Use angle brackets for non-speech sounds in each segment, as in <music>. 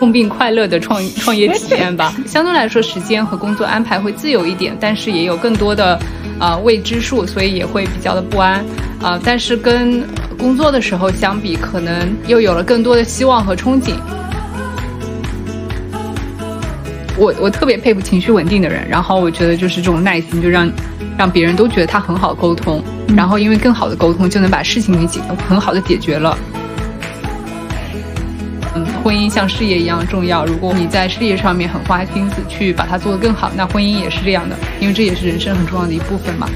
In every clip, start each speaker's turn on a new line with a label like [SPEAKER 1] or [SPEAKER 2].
[SPEAKER 1] 痛并快乐的创创业体验吧。<laughs> 相对来说，时间和工作安排会自由一点，但是也有更多的啊未知数，所以也会比较的不安啊。但是跟工作的时候相比，可能又有了更多的希望和憧憬。我我特别佩服情绪稳定的人，然后我觉得就是这种耐心，就让让别人都觉得他很好沟通，然后因为更好的沟通，就能把事情给解很好的解决了。嗯，婚姻像事业一样重要。如果你在事业上面很花心思去把它做得更好，那婚姻也是这样的，因为这也是人生很重要的一部分嘛。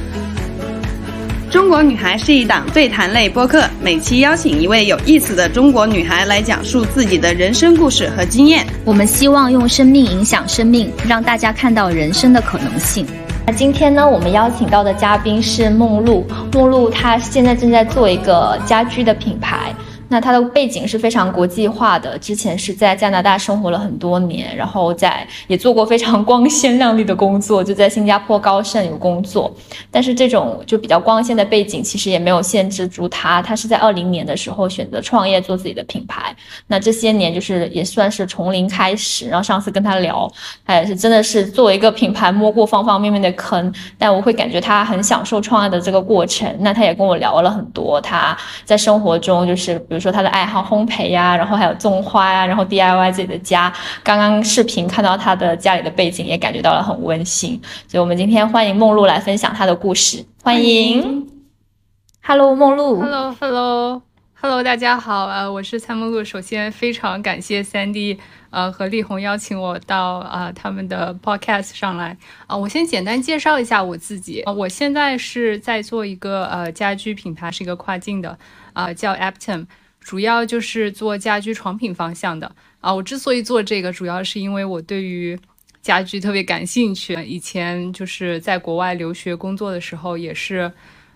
[SPEAKER 2] 中国女孩是一档对谈类播客，每期邀请一位有意思的中国女孩来讲述自己的人生故事和经验。
[SPEAKER 3] 我们希望用生命影响生命，让大家看到人生的可能性。那今天呢，我们邀请到的嘉宾是梦露。梦露她现在正在做一个家居的品牌。那他的背景是非常国际化的，之前是在加拿大生活了很多年，然后在也做过非常光鲜亮丽的工作，就在新加坡高盛有工作。但是这种就比较光鲜的背景，其实也没有限制住他。他是在二零年的时候选择创业做自己的品牌。那这些年就是也算是从零开始。然后上次跟他聊，他也是真的是作为一个品牌摸过方方面面的坑，但我会感觉他很享受创业的这个过程。那他也跟我聊了很多他在生活中就是比如。说他的爱好烘焙呀，然后还有种花呀，然后 DIY 自己的家。刚刚视频看到他的家里的背景，也感觉到了很温馨。所以，我们今天欢迎梦露来分享他的故事。欢迎，Hello，梦露
[SPEAKER 1] ，Hello，Hello，Hello，大家好，呃，我是蔡梦露。首先，非常感谢三 D，呃，和力宏邀请我到啊他们的 Podcast 上来。啊，我先简单介绍一下我自己。啊，我现在是在做一个呃家居品牌，是一个跨境的，啊，叫 Apton。主要就是做家居床品方向的啊。我之所以做这个，主要是因为我对于家居特别感兴趣。以前就是在国外留学工作的时候，也是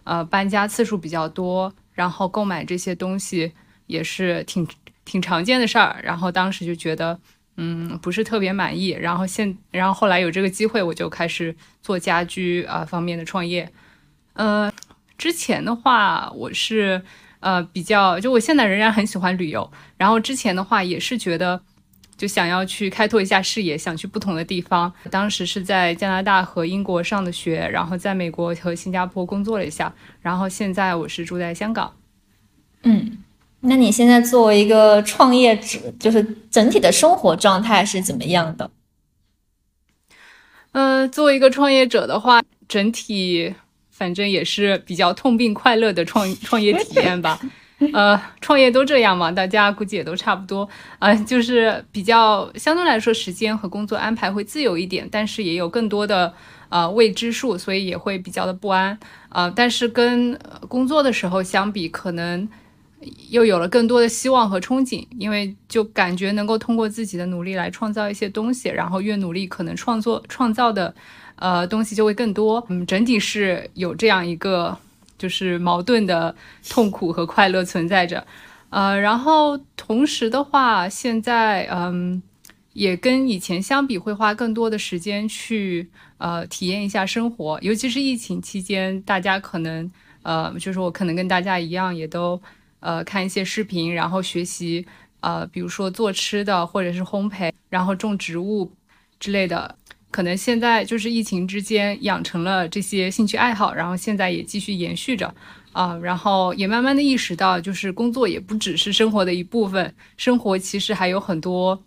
[SPEAKER 1] 呃搬家次数比较多，然后购买这些东西也是挺挺常见的事儿。然后当时就觉得嗯不是特别满意。然后现然后后来有这个机会，我就开始做家居啊方面的创业。呃，之前的话我是。呃，比较就我现在仍然很喜欢旅游，然后之前的话也是觉得，就想要去开拓一下视野，想去不同的地方。当时是在加拿大和英国上的学，然后在美国和新加坡工作了一下，然后现在我是住在香港。
[SPEAKER 3] 嗯，那你现在作为一个创业者，就是整体的生活状态是怎么样的？
[SPEAKER 1] 嗯，作为一个创业者的话，整体。反正也是比较痛并快乐的创创业体验吧，<laughs> 呃，创业都这样嘛，大家估计也都差不多，呃，就是比较相对来说时间和工作安排会自由一点，但是也有更多的呃未知数，所以也会比较的不安，呃，但是跟工作的时候相比，可能又有了更多的希望和憧憬，因为就感觉能够通过自己的努力来创造一些东西，然后越努力，可能创作创造的。呃，东西就会更多。嗯，整体是有这样一个就是矛盾的痛苦和快乐存在着。呃，然后同时的话，现在嗯，也跟以前相比，会花更多的时间去呃体验一下生活。尤其是疫情期间，大家可能呃，就是我可能跟大家一样，也都呃看一些视频，然后学习呃，比如说做吃的，或者是烘焙，然后种植物之类的。可能现在就是疫情之间养成了这些兴趣爱好，然后现在也继续延续着，啊，然后也慢慢的意识到，就是工作也不只是生活的一部分，生活其实还有很多，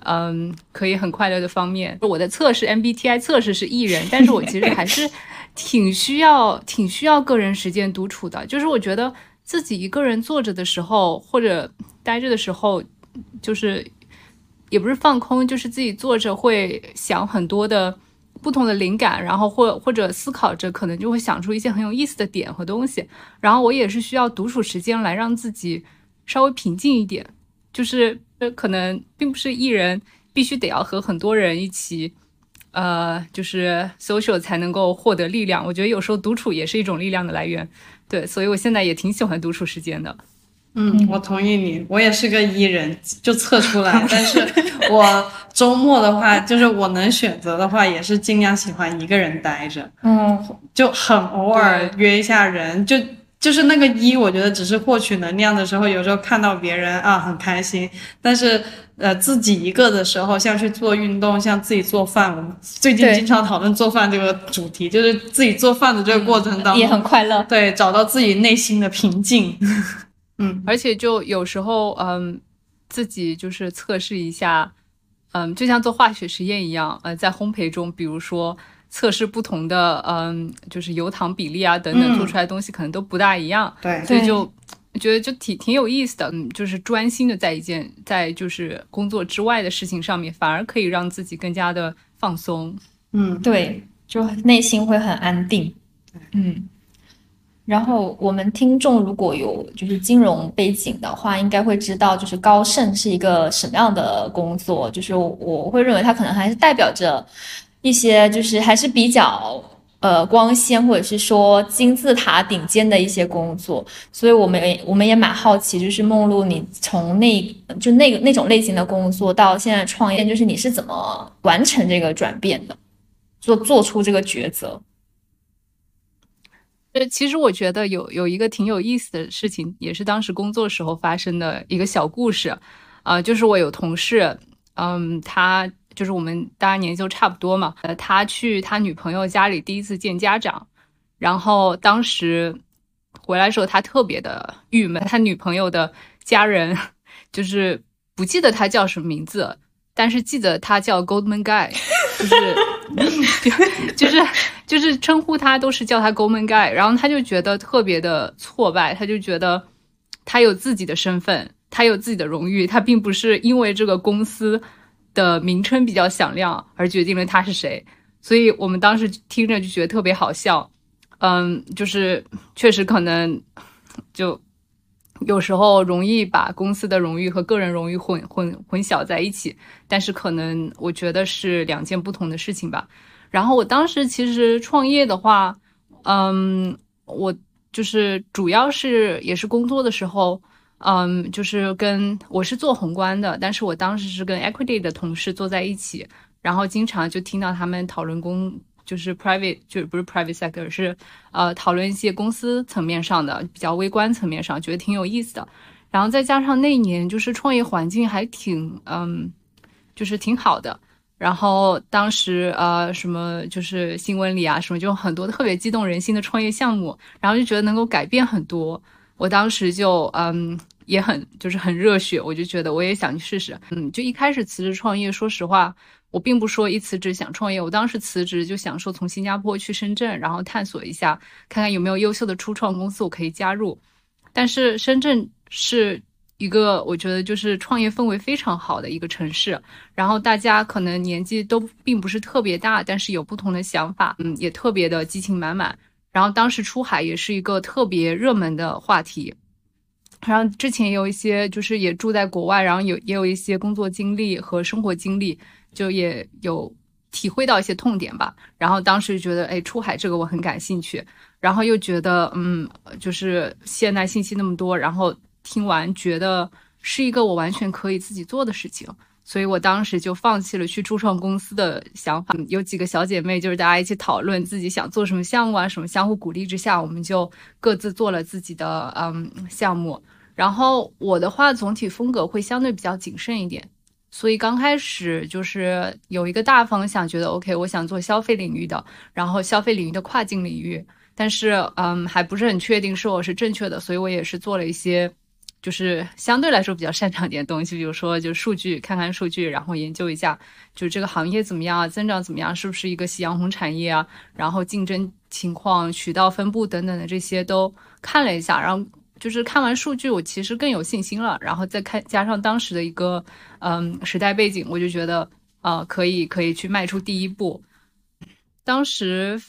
[SPEAKER 1] 嗯，可以很快乐的方面。我的测试 MBTI 测试是 E 人，<laughs> 但是我其实还是挺需要、挺需要个人时间独处的，就是我觉得自己一个人坐着的时候，或者待着的时候，就是。也不是放空，就是自己坐着会想很多的不同的灵感，然后或或者思考着，可能就会想出一些很有意思的点和东西。然后我也是需要独处时间来让自己稍微平静一点，就是可能并不是一人必须得要和很多人一起，呃，就是 social 才能够获得力量。我觉得有时候独处也是一种力量的来源。对，所以我现在也挺喜欢独处时间的。
[SPEAKER 4] 嗯，我同意你，我也是个 E 人，就测出来。但是 <laughs> 我周末的话，就是我能选择的话，也是尽量喜欢一个人待着。嗯，<laughs> 就很偶尔约一下人，就就是那个一，我觉得只是获取能量的时候，有时候看到别人啊很开心，但是呃自己一个的时候，像去做运动，像自己做饭，我们最近经常讨论做饭这个主题，就是自己做饭的这个过程当中，
[SPEAKER 3] 也很快乐。
[SPEAKER 4] 对找到自己内心的平静。
[SPEAKER 1] 而且就有时候，嗯，自己就是测试一下，嗯，就像做化学实验一样，呃，在烘焙中，比如说测试不同的，嗯，就是油糖比例啊等等，
[SPEAKER 4] 嗯。
[SPEAKER 1] 做出来的东西可能都不大一样，
[SPEAKER 4] 对。
[SPEAKER 1] 所以就觉得就挺挺有意思的，嗯，就是专心的在一件在就是工作之外的事情上面，反而可以让自己更加的放松。
[SPEAKER 4] 嗯，
[SPEAKER 3] 对，就内心会很安定。嗯，然后我们听众如果有就是金融背景的话，应该会知道就是高盛是一个什么样的工作。就是我我会认为它可能还是代表着一些就是还是比较呃光鲜或者是说金字塔顶尖的一些工作。所以我们也我们也蛮好奇，就是梦露你从那就那个那种类型的工作到现在创业，就是你是怎么完成这个转变的？做做出这个抉择。
[SPEAKER 1] 其实我觉得有有一个挺有意思的事情，也是当时工作时候发生的一个小故事，啊、就是我有同事，嗯，他就是我们大家年纪都差不多嘛，呃，他去他女朋友家里第一次见家长，然后当时回来的时候，他特别的郁闷，他女朋友的家人就是不记得他叫什么名字，但是记得他叫 Goldman Guy，就是 <laughs> 就是就是称呼他都是叫他 Goldman Guy，然后他就觉得特别的挫败，他就觉得他有自己的身份，他有自己的荣誉，他并不是因为这个公司的名称比较响亮而决定了他是谁，所以我们当时听着就觉得特别好笑，嗯，就是确实可能就有时候容易把公司的荣誉和个人荣誉混混混淆在一起，但是可能我觉得是两件不同的事情吧。然后我当时其实创业的话，嗯，我就是主要是也是工作的时候，嗯，就是跟我是做宏观的，但是我当时是跟 equity 的同事坐在一起，然后经常就听到他们讨论公，就是 private 就是不是 private sector，是呃讨论一些公司层面上的比较微观层面上，觉得挺有意思的。然后再加上那一年就是创业环境还挺嗯，就是挺好的。然后当时呃什么就是新闻里啊什么就很多特别激动人心的创业项目，然后就觉得能够改变很多。我当时就嗯也很就是很热血，我就觉得我也想去试试。嗯，就一开始辞职创业，说实话，我并不说一辞职想创业，我当时辞职就想说从新加坡去深圳，然后探索一下，看看有没有优秀的初创公司我可以加入。但是深圳是一个我觉得就是创业氛围非常好的一个城市，然后大家可能年纪都并不是特别大，但是有不同的想法，嗯，也特别的激情满满。然后当时出海也是一个特别热门的话题，然后之前也有一些就是也住在国外，然后有也有一些工作经历和生活经历，就也有体会到一些痛点吧。然后当时觉得，哎，出海这个我很感兴趣，然后又觉得，嗯，就是现在信息那么多，然后听完觉得是一个我完全可以自己做的事情。所以我当时就放弃了去初创公司的想法。有几个小姐妹，就是大家一起讨论自己想做什么项目啊，什么相互鼓励之下，我们就各自做了自己的嗯项目。然后我的话，总体风格会相对比较谨慎一点。所以刚开始就是有一个大方向，觉得 OK，我想做消费领域的，然后消费领域的跨境领域，但是嗯还不是很确定是我是正确的，所以我也是做了一些。就是相对来说比较擅长点东西，比如说就数据，看看数据，然后研究一下，就这个行业怎么样啊，增长怎么样，是不是一个夕阳红产业啊，然后竞争情况、渠道分布等等的这些都看了一下，然后就是看完数据，我其实更有信心了，然后再看加上当时的一个嗯时代背景，我就觉得呃可以可以去迈出第一步。当时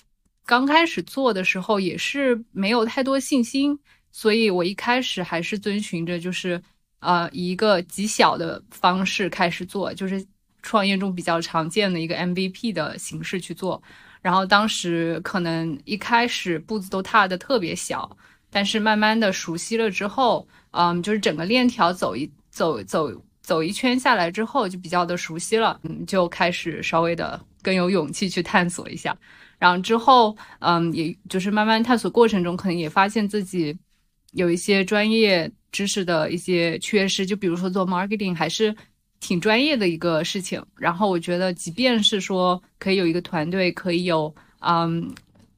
[SPEAKER 1] 刚开始做的时候也是没有太多信心。所以我一开始还是遵循着就是呃以一个极小的方式开始做，就是创业中比较常见的一个 MVP 的形式去做。然后当时可能一开始步子都踏得特别小，但是慢慢的熟悉了之后，嗯，就是整个链条走一走走走一圈下来之后，就比较的熟悉了，嗯，就开始稍微的更有勇气去探索一下。然后之后，嗯，也就是慢慢探索过程中，可能也发现自己有一些专业知识的一些缺失，就比如说做 marketing 还是挺专业的一个事情。然后我觉得，即便是说可以有一个团队，可以有，嗯，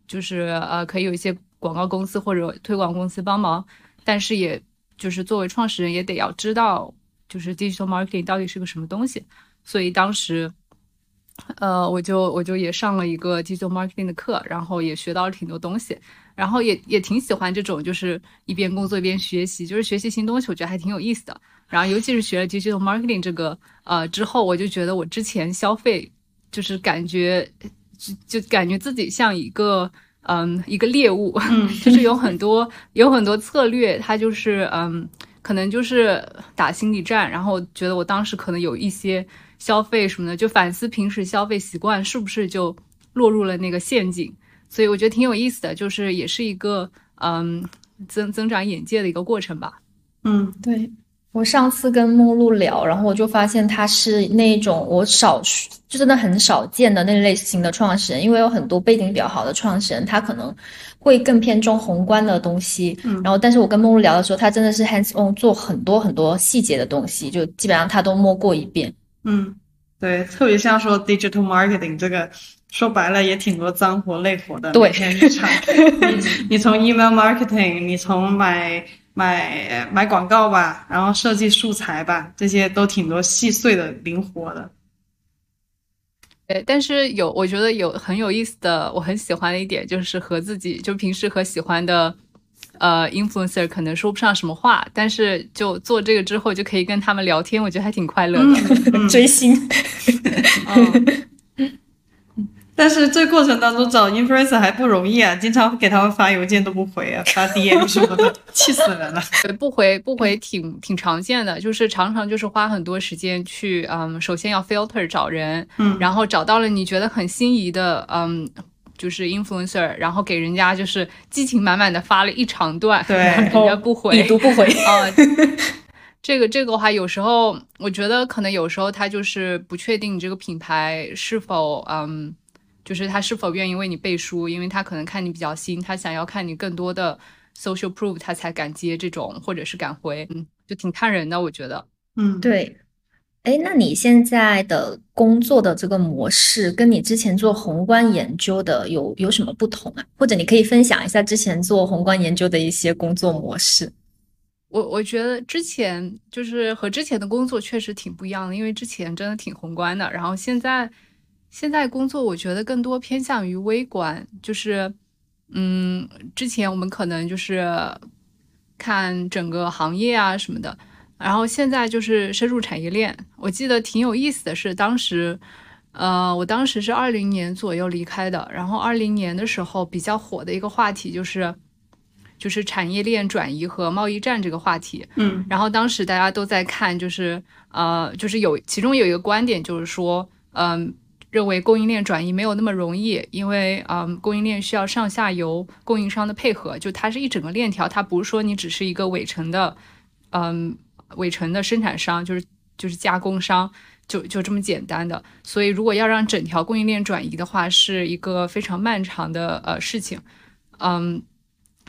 [SPEAKER 1] 就是呃，可以有一些广告公司或者推广公司帮忙，但是也就是作为创始人，也得要知道，就是 digital marketing 到底是个什么东西。所以当时，呃，我就我就也上了一个 digital marketing 的课，然后也学到了挺多东西，然后也也挺喜欢这种就是一边工作一边学习，就是学习新东西，我觉得还挺有意思的。然后尤其是学了 digital marketing 这个呃之后，我就觉得我之前消费就是感觉就就感觉自己像一个嗯一个猎物，<laughs> 就是有很多有很多策略，它就是嗯可能就是打心理战，然后觉得我当时可能有一些。消费什么的，就反思平时消费习惯是不是就落入了那个陷阱，所以我觉得挺有意思的，就是也是一个嗯增增长眼界的一个过程吧。
[SPEAKER 4] 嗯，
[SPEAKER 3] 对我上次跟梦露聊，然后我就发现他是那种我少就真的很少见的那类型的创始人，因为有很多背景比较好的创始人，他可能会更偏重宏观的东西。嗯，然后但是我跟梦露聊的时候，他真的是 hands on 做很多很多细节的东西，就基本上他都摸过一遍。
[SPEAKER 4] 嗯，对，特别像说 digital marketing 这个，说白了也挺多脏活累活的，
[SPEAKER 3] 每
[SPEAKER 4] 天日常。<laughs> 你从 email marketing，你从买买买广告吧，然后设计素材吧，这些都挺多细碎的、灵活的。
[SPEAKER 1] 对，但是有我觉得有很有意思的，我很喜欢的一点就是和自己，就平时和喜欢的。呃，influencer 可能说不上什么话，但是就做这个之后就可以跟他们聊天，我觉得还挺快乐
[SPEAKER 3] 的。<laughs> 追星，<laughs>
[SPEAKER 4] 但是这过程当中找 influencer 还不容易啊，经常给他们发邮件都不回啊，<laughs> 发 DM 什么的，气死人了。
[SPEAKER 1] 不回不回挺挺常见的，就是常常就是花很多时间去，嗯，首先要 filter 找人，嗯，然后找到了你觉得很心仪的，嗯。就是 influencer，然后给人家就是激情满满的发了一长段，
[SPEAKER 4] 对，<laughs>
[SPEAKER 1] 人家不回，
[SPEAKER 3] 已读不回
[SPEAKER 1] 啊。<laughs> 这个这个的话，有时候我觉得可能有时候他就是不确定你这个品牌是否嗯，就是他是否愿意为你背书，因为他可能看你比较新，他想要看你更多的 social proof，他才敢接这种或者是敢回，嗯，就挺看人的，我觉得，
[SPEAKER 4] 嗯，
[SPEAKER 3] 对。哎，那你现在的工作的这个模式，跟你之前做宏观研究的有有什么不同啊？或者你可以分享一下之前做宏观研究的一些工作模式。
[SPEAKER 1] 我我觉得之前就是和之前的工作确实挺不一样的，因为之前真的挺宏观的，然后现在现在工作我觉得更多偏向于微观，就是嗯，之前我们可能就是看整个行业啊什么的。然后现在就是深入产业链。我记得挺有意思的是，当时，呃，我当时是二零年左右离开的。然后二零年的时候比较火的一个话题就是，就是产业链转移和贸易战这个话题。
[SPEAKER 4] 嗯。
[SPEAKER 1] 然后当时大家都在看，就是呃，就是有其中有一个观点就是说，嗯，认为供应链转移没有那么容易，因为嗯，供应链需要上下游供应商的配合，就它是一整个链条，它不是说你只是一个尾程的，嗯。尾程的生产商就是就是加工商，就就这么简单的。所以如果要让整条供应链转移的话，是一个非常漫长的呃事情。嗯，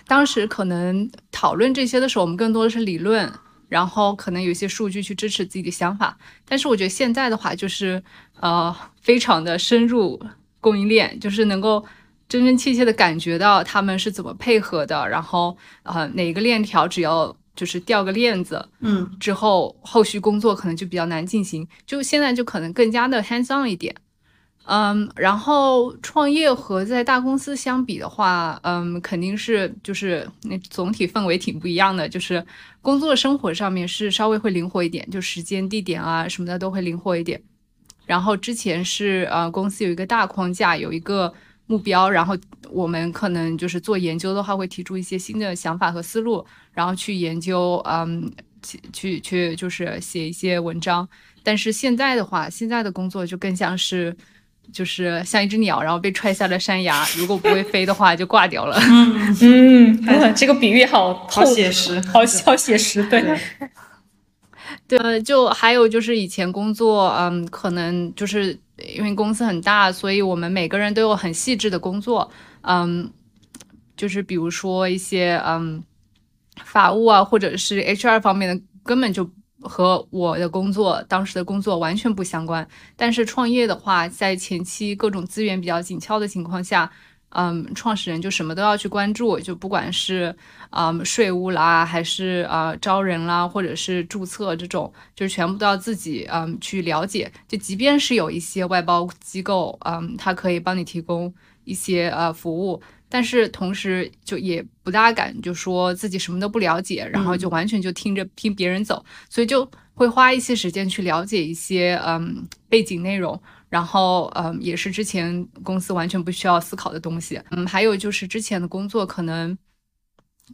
[SPEAKER 1] 当时可能讨论这些的时候，我们更多的是理论，然后可能有一些数据去支持自己的想法。但是我觉得现在的话，就是呃非常的深入供应链，就是能够真真切切的感觉到他们是怎么配合的，然后呃哪个链条只要。就是掉个链子，
[SPEAKER 4] 嗯，
[SPEAKER 1] 之后后续工作可能就比较难进行，就现在就可能更加的 hands on 一点，嗯，然后创业和在大公司相比的话，嗯，肯定是就是那总体氛围挺不一样的，就是工作生活上面是稍微会灵活一点，就时间地点啊什么的都会灵活一点，然后之前是呃公司有一个大框架，有一个。目标，然后我们可能就是做研究的话，会提出一些新的想法和思路，然后去研究，嗯，去去去，就是写一些文章。但是现在的话，现在的工作就更像是，就是像一只鸟，然后被踹下了山崖，<laughs> 如果不会飞的话，就挂掉了。
[SPEAKER 3] 嗯嗯，这个比喻好
[SPEAKER 4] 好写实，
[SPEAKER 3] 好好写实，对。
[SPEAKER 1] 对，就还有就是以前工作，嗯，可能就是因为公司很大，所以我们每个人都有很细致的工作，嗯，就是比如说一些嗯法务啊，或者是 HR 方面的，根本就和我的工作当时的工作完全不相关。但是创业的话，在前期各种资源比较紧俏的情况下。嗯，创始人就什么都要去关注，就不管是嗯税务啦，还是啊招人啦，或者是注册这种，就是全部都要自己嗯去了解。就即便是有一些外包机构，嗯，他可以帮你提供一些呃服务，但是同时就也不大敢就说自己什么都不了解，然后就完全就听着听别人走，所以就会花一些时间去了解一些嗯背景内容。然后，嗯，也是之前公司完全不需要思考的东西。嗯，还有就是之前的工作可能，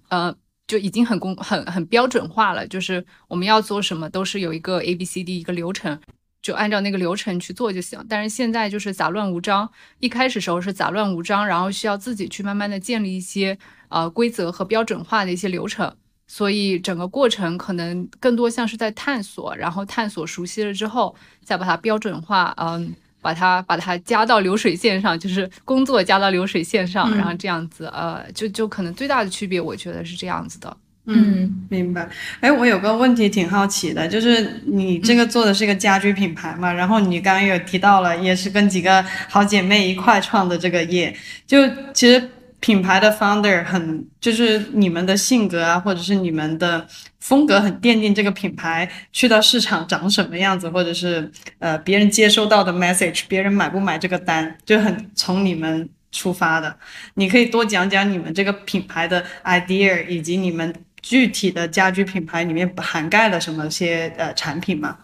[SPEAKER 1] 呃，就已经很工很很标准化了，就是我们要做什么都是有一个 A B C D 一个流程，就按照那个流程去做就行。但是现在就是杂乱无章，一开始时候是杂乱无章，然后需要自己去慢慢的建立一些呃规则和标准化的一些流程，所以整个过程可能更多像是在探索，然后探索熟悉了之后，再把它标准化，嗯。把它把它加到流水线上，就是工作加到流水线上，然后这样子，呃，就就可能最大的区别，我觉得是这样子的。
[SPEAKER 4] 嗯，明白。哎，我有个问题挺好奇的，就是你这个做的是一个家居品牌嘛，然后你刚刚有提到了，也是跟几个好姐妹一块创的这个业，就其实。品牌的 founder 很就是你们的性格啊，或者是你们的风格很奠定这个品牌去到市场长什么样子，或者是呃别人接收到的 message，别人买不买这个单，就很从你们出发的。你可以多讲讲你们这个品牌的 idea，以及你们具体的家居品牌里面涵盖了什么些呃产品吗？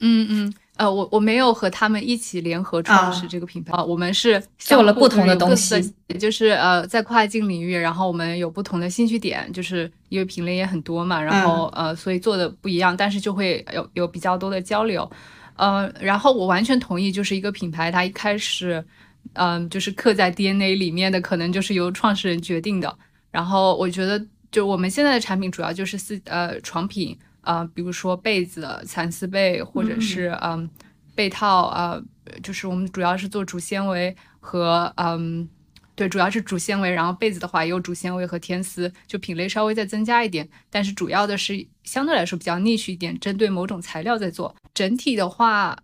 [SPEAKER 1] 嗯嗯。呃，我我没有和他们一起联合创始这个品牌。啊，我们是
[SPEAKER 3] 做了不同的东西，
[SPEAKER 1] 就是呃，在跨境领域，然后我们有不同的兴趣点，就是因为品类也很多嘛，然后呃，所以做的不一样，但是就会有有比较多的交流，呃，然后我完全同意，就是一个品牌，它一开始，嗯，就是刻在 DNA 里面的，可能就是由创始人决定的，然后我觉得，就我们现在的产品主要就是四呃床品。啊，比如说被子、蚕丝被，或者是嗯被套啊，就是我们主要是做主纤维和嗯，对，主要是主纤维。然后被子的话也有主纤维和天丝，就品类稍微再增加一点，但是主要的是相对来说比较 niche 一点，针对某种材料在做。整体的话，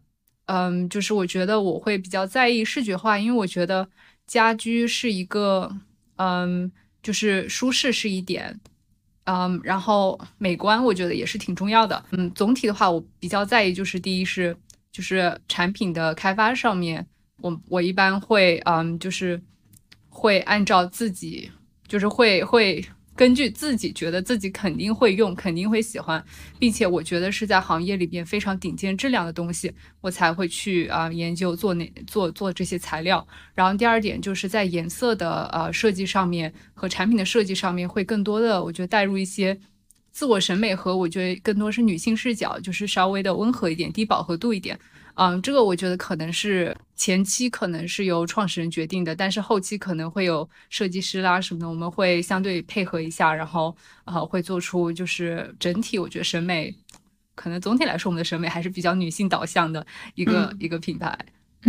[SPEAKER 1] 嗯，就是我觉得我会比较在意视觉化，因为我觉得家居是一个，嗯，就是舒适是一点。嗯，然后美观我觉得也是挺重要的。嗯，总体的话，我比较在意就是第一是就是产品的开发上面，我我一般会嗯就是会按照自己就是会会。根据自己觉得自己肯定会用，肯定会喜欢，并且我觉得是在行业里边非常顶尖质量的东西，我才会去啊研究做哪做做这些材料。然后第二点就是在颜色的呃设计上面和产品的设计上面会更多的，我觉得带入一些自我审美和我觉得更多是女性视角，就是稍微的温和一点，低饱和度一点。嗯，这个我觉得可能是前期可能是由创始人决定的，但是后期可能会有设计师啦什么的，我们会相对配合一下，然后呃会做出就是整体我觉得审美，可能总体来说我们的审美还是比较女性导向的一个一个品牌。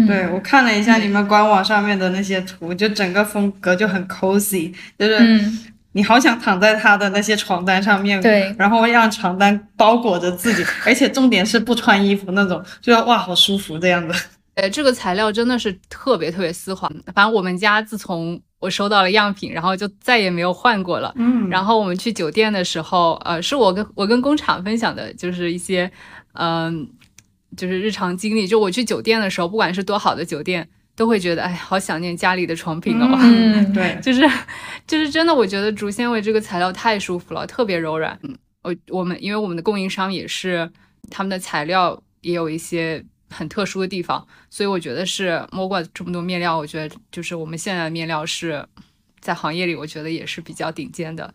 [SPEAKER 4] 对我看了一下你们官网上面的那些图，就整个风格就很 cozy，就是。你好想躺在他的那些床单上面，
[SPEAKER 3] 对，
[SPEAKER 4] 然后让床单包裹着自己，而且重点是不穿衣服那种，就要哇，好舒服这样子。
[SPEAKER 1] 呃，这个材料真的是特别特别丝滑。反正我们家自从我收到了样品，然后就再也没有换过了。嗯，然后我们去酒店的时候，呃，是我跟我跟工厂分享的，就是一些，嗯，就是日常经历。就我去酒店的时候，不管是多好的酒店。都会觉得哎，好想念家里的床品哦。
[SPEAKER 4] 嗯，<laughs> 对，
[SPEAKER 1] 就是，就是真的，我觉得竹纤维这个材料太舒服了，特别柔软。嗯，我我们因为我们的供应商也是，他们的材料也有一些很特殊的地方，所以我觉得是摸过这么多面料，我觉得就是我们现在的面料是在行业里，我觉得也是比较顶尖的。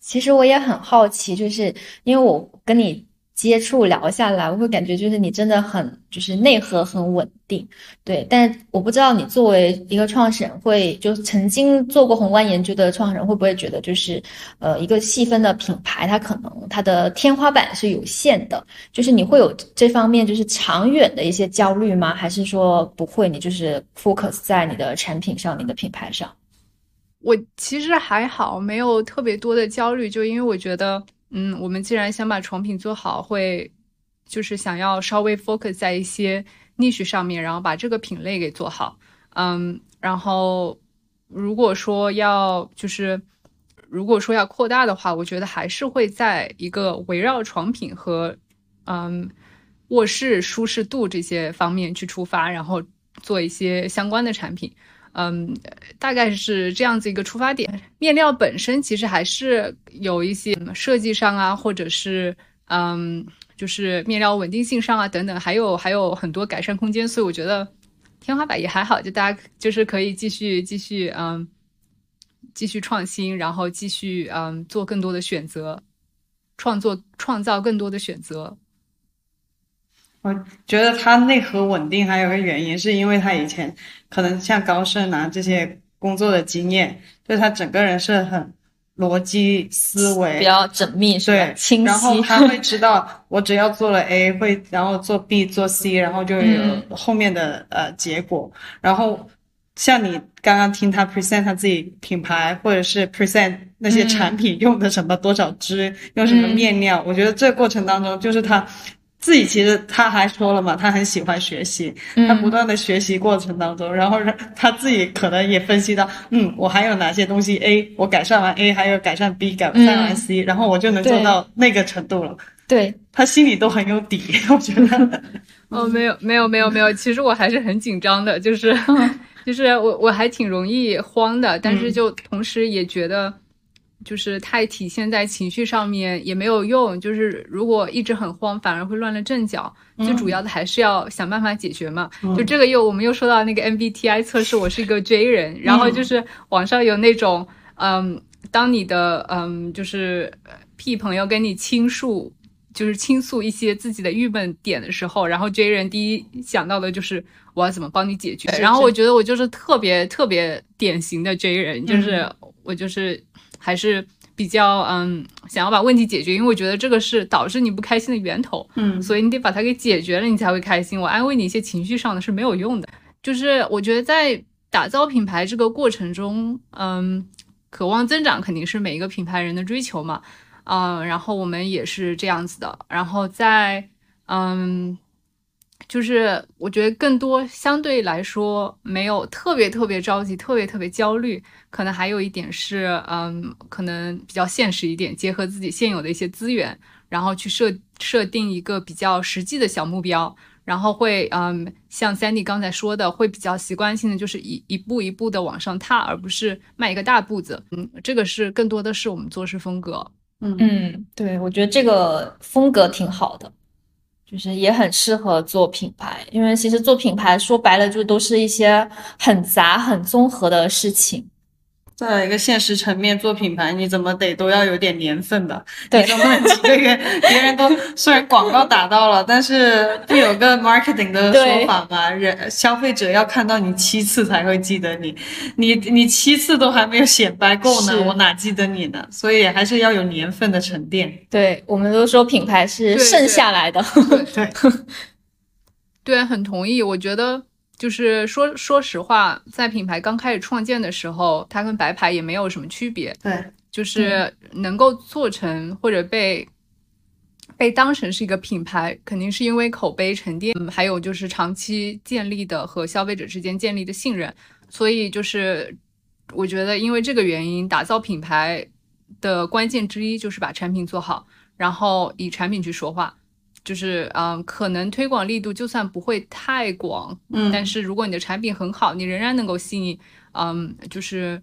[SPEAKER 3] 其实我也很好奇，就是因为我跟你。接触聊下来，我会感觉就是你真的很就是内核很稳定，对。但我不知道你作为一个创始人，会就曾经做过宏观研究的创始人，会不会觉得就是呃一个细分的品牌，它可能它的天花板是有限的，就是你会有这方面就是长远的一些焦虑吗？还是说不会？你就是 focus 在你的产品上，你的品牌上？
[SPEAKER 1] 我其实还好，没有特别多的焦虑，就因为我觉得。嗯，我们既然想把床品做好，会就是想要稍微 focus 在一些 niche 上面，然后把这个品类给做好。嗯，然后如果说要就是如果说要扩大的话，我觉得还是会在一个围绕床品和嗯卧室舒适度这些方面去出发，然后做一些相关的产品。嗯，大概是这样子一个出发点。面料本身其实还是有一些设计上啊，或者是嗯，就是面料稳定性上啊等等，还有还有很多改善空间。所以我觉得天花板也还好，就大家就是可以继续继续嗯，继续创新，然后继续嗯做更多的选择，创作创造更多的选择。
[SPEAKER 4] 我觉得它内核稳定，还有个原因是因为它以前可能像高盛啊这些工作的经验，就他整个人是很逻辑思维
[SPEAKER 3] 比较缜密，
[SPEAKER 4] 对，
[SPEAKER 3] 清晰。
[SPEAKER 4] 然后他会知道，我只要做了 A，会然后做 B 做 C，然后就有后面的呃结果。然后像你刚刚听他 present 他自己品牌，或者是 present 那些产品用的什么多少支，用什么面料，我觉得这个过程当中就是他。自己其实他还说了嘛，他很喜欢学习，他不断的学习过程当中，然后他自己可能也分析到，嗯，我还有哪些东西 A，我改善完 A，还有改善 B，改善完 C，然后我就能做到那个程度了。
[SPEAKER 3] 对
[SPEAKER 4] 他心里都很有底，<laughs> 我觉得。<laughs>
[SPEAKER 1] 哦，没有没有没有没有，其实我还是很紧张的，就是 <laughs> 就是我我还挺容易慌的，但是就同时也觉得。就是太体现在情绪上面也没有用，就是如果一直很慌，反而会乱了阵脚。最主要的还是要想办法解决嘛。就这个又我们又说到那个 MBTI 测试，我是一个 J 人，然后就是网上有那种，嗯，当你的嗯就是 P 朋友跟你倾诉，就是倾诉一些自己的郁闷点的时候，然后 J 人第一想到的就是我要怎么帮你解决。然后我觉得我就是特别特别典型的 J 人，就是我就是。还是比较嗯，想要把问题解决，因为我觉得这个是导致你不开心的源头，
[SPEAKER 4] 嗯，
[SPEAKER 1] 所以你得把它给解决了，你才会开心。我安慰你一些情绪上的是没有用的。就是我觉得在打造品牌这个过程中，嗯，渴望增长肯定是每一个品牌人的追求嘛，嗯，然后我们也是这样子的。然后在嗯。就是我觉得更多相对来说没有特别特别着急，特别特别焦虑。可能还有一点是，嗯，可能比较现实一点，结合自己现有的一些资源，然后去设设定一个比较实际的小目标，然后会，嗯，像 Sandy 刚才说的，会比较习惯性的就是一一步一步的往上踏，而不是迈一个大步子。嗯，这个是更多的是我们做事风格。
[SPEAKER 3] 嗯嗯，对，我觉得这个风格挺好的。就是也很适合做品牌，因为其实做品牌说白了就都是一些很杂、很综合的事情。
[SPEAKER 4] 在一个现实层面做品牌，你怎么得都要有点年份吧？对，总不能几个月，别人都虽然广告打到了，但是不有个 marketing 的说法吗？人消费者要看到你七次才会记得你，你你七次都还没有显摆够呢，我哪记得你呢？所以还是要有年份的沉淀。
[SPEAKER 3] 对，我们都说品牌是剩下来的。
[SPEAKER 4] 对，<laughs>
[SPEAKER 1] 对，很同意。我觉得。就是说，说实话，在品牌刚开始创建的时候，它跟白牌也没有什么区别。
[SPEAKER 4] 对，
[SPEAKER 1] 就是能够做成或者被被当成是一个品牌，肯定是因为口碑沉淀，嗯，还有就是长期建立的和消费者之间建立的信任。所以就是我觉得，因为这个原因，打造品牌的关键之一就是把产品做好，然后以产品去说话。就是嗯，可能推广力度就算不会太广，
[SPEAKER 4] 嗯，
[SPEAKER 1] 但是如果你的产品很好，你仍然能够吸引，嗯，就是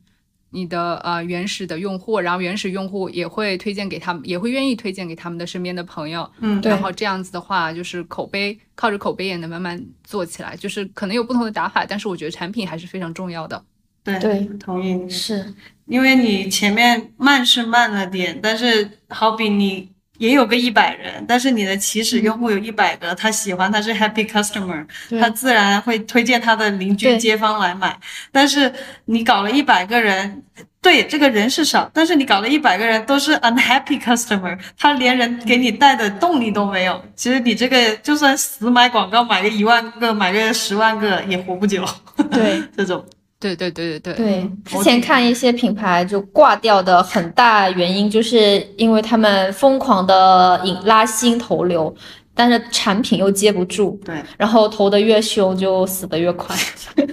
[SPEAKER 1] 你的呃原始的用户，然后原始用户也会推荐给他们，也会愿意推荐给他们的身边的朋友，
[SPEAKER 4] 嗯，
[SPEAKER 1] 然后这样子的话，就是口碑靠着口碑也能慢慢做起来，就是可能有不同的打法，但是我觉得产品还是非常重要的。
[SPEAKER 4] 对
[SPEAKER 3] 对，
[SPEAKER 4] 同意，
[SPEAKER 3] 是
[SPEAKER 4] 因为你前面慢是慢了点，但是好比你。也有个一百人，但是你的起始用户有一百个，他喜欢他是 happy customer，他自然会推荐他的邻居街坊来买。但是你搞了一百个人。对，这个人是少，但是你搞了一百个人都是 unhappy customer，他连人给你带的动力都没有。其实你这个就算死买广告，买个一万个，买个十万个也活不久。
[SPEAKER 3] 对，<laughs>
[SPEAKER 4] 这种，
[SPEAKER 1] 对对对对
[SPEAKER 3] 对。对，之前看一些品牌就挂掉的很大原因，就是因为他们疯狂的引拉新投流，但是产品又接不住。
[SPEAKER 4] 对，
[SPEAKER 3] 然后投的越凶，就死的越快。<laughs>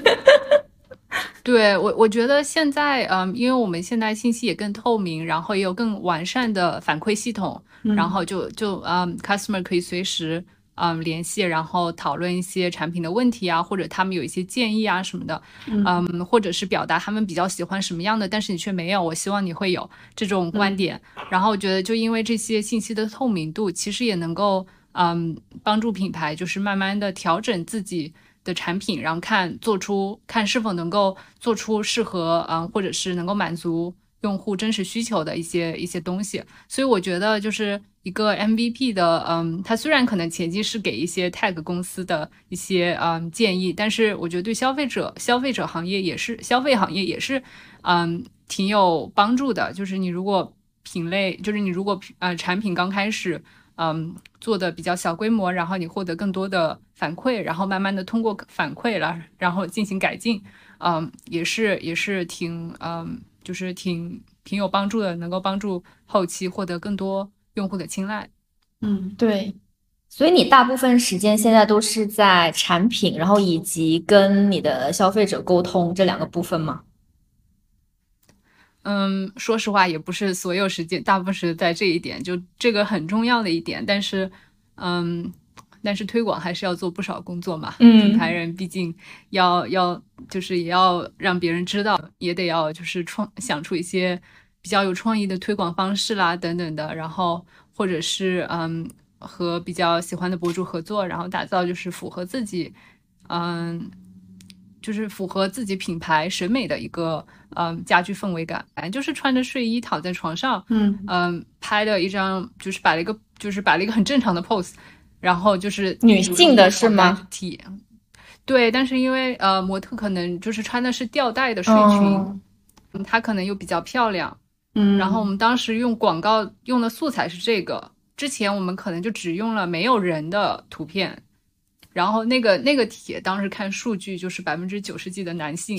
[SPEAKER 3] <laughs>
[SPEAKER 1] 对我，我觉得现在，嗯，因为我们现在信息也更透明，然后也有更完善的反馈系统，然后就就嗯，customer 可以随时嗯联系，然后讨论一些产品的问题啊，或者他们有一些建议啊什么的，嗯，或者是表达他们比较喜欢什么样的，但是你却没有，我希望你会有这种观点。然后我觉得，就因为这些信息的透明度，其实也能够嗯帮助品牌，就是慢慢的调整自己。的产品，然后看做出看是否能够做出适合嗯，或者是能够满足用户真实需求的一些一些东西。所以我觉得就是一个 MVP 的嗯，它虽然可能前期是给一些 tag 公司的一些嗯建议，但是我觉得对消费者消费者行业也是消费行业也是嗯挺有帮助的。就是你如果品类，就是你如果呃产品刚开始。嗯，做的比较小规模，然后你获得更多的反馈，然后慢慢的通过反馈了，然后进行改进，嗯，也是也是挺嗯，就是挺挺有帮助的，能够帮助后期获得更多用户的青睐。
[SPEAKER 3] 嗯，对。所以你大部分时间现在都是在产品，然后以及跟你的消费者沟通这两个部分吗？
[SPEAKER 1] 嗯，说实话，也不是所有时间，大部分是在这一点，就这个很重要的一点。但是，嗯，但是推广还是要做不少工作嘛。嗯，品牌人毕竟要要，就是也要让别人知道，也得要就是创想出一些比较有创意的推广方式啦，等等的。然后，或者是嗯，和比较喜欢的博主合作，然后打造就是符合自己，嗯。就是符合自己品牌审美的一个嗯家居氛围感，反正就是穿着睡衣躺在床上，嗯嗯拍的一张，就是摆了一个就是摆了一个很正常的 pose，然后就是
[SPEAKER 3] 女性的是吗？
[SPEAKER 1] 体对，但是因为呃模特可能就是穿的是吊带的睡裙，她可能又比较漂亮，嗯，然后我们当时用广告用的素材是这个，之前我们可能就只用了没有人的图片。然后那个那个帖当时看数据就是百分之九十几的男性，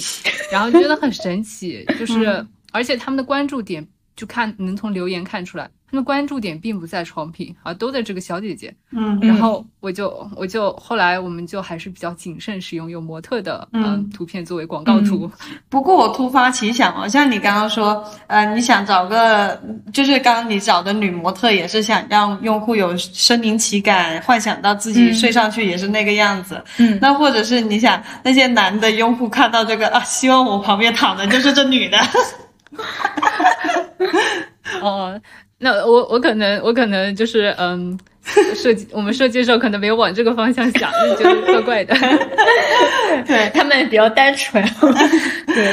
[SPEAKER 1] 然后觉得很神奇，就是而且他们的关注点就看能从留言看出来。他们关注点并不在床品啊，都在这个小姐姐。嗯，然后我就我就后来我们就还是比较谨慎使用有模特的嗯图片作为广告图。
[SPEAKER 4] 不过我突发奇想哦，像你刚刚说，呃，你想找个就是刚刚你找的女模特也是想让用户有身临其感，幻想到自己睡上去也是那个样子。嗯，那或者是你想那些男的用户看到这个啊，希望我旁边躺的就是这女的。<laughs>
[SPEAKER 1] 哦。那我我可能我可能就是嗯，设计我们设计的时候可能没有往这个方向想，就觉得怪怪的。<laughs>
[SPEAKER 3] 对他们比较单纯。<laughs> 对，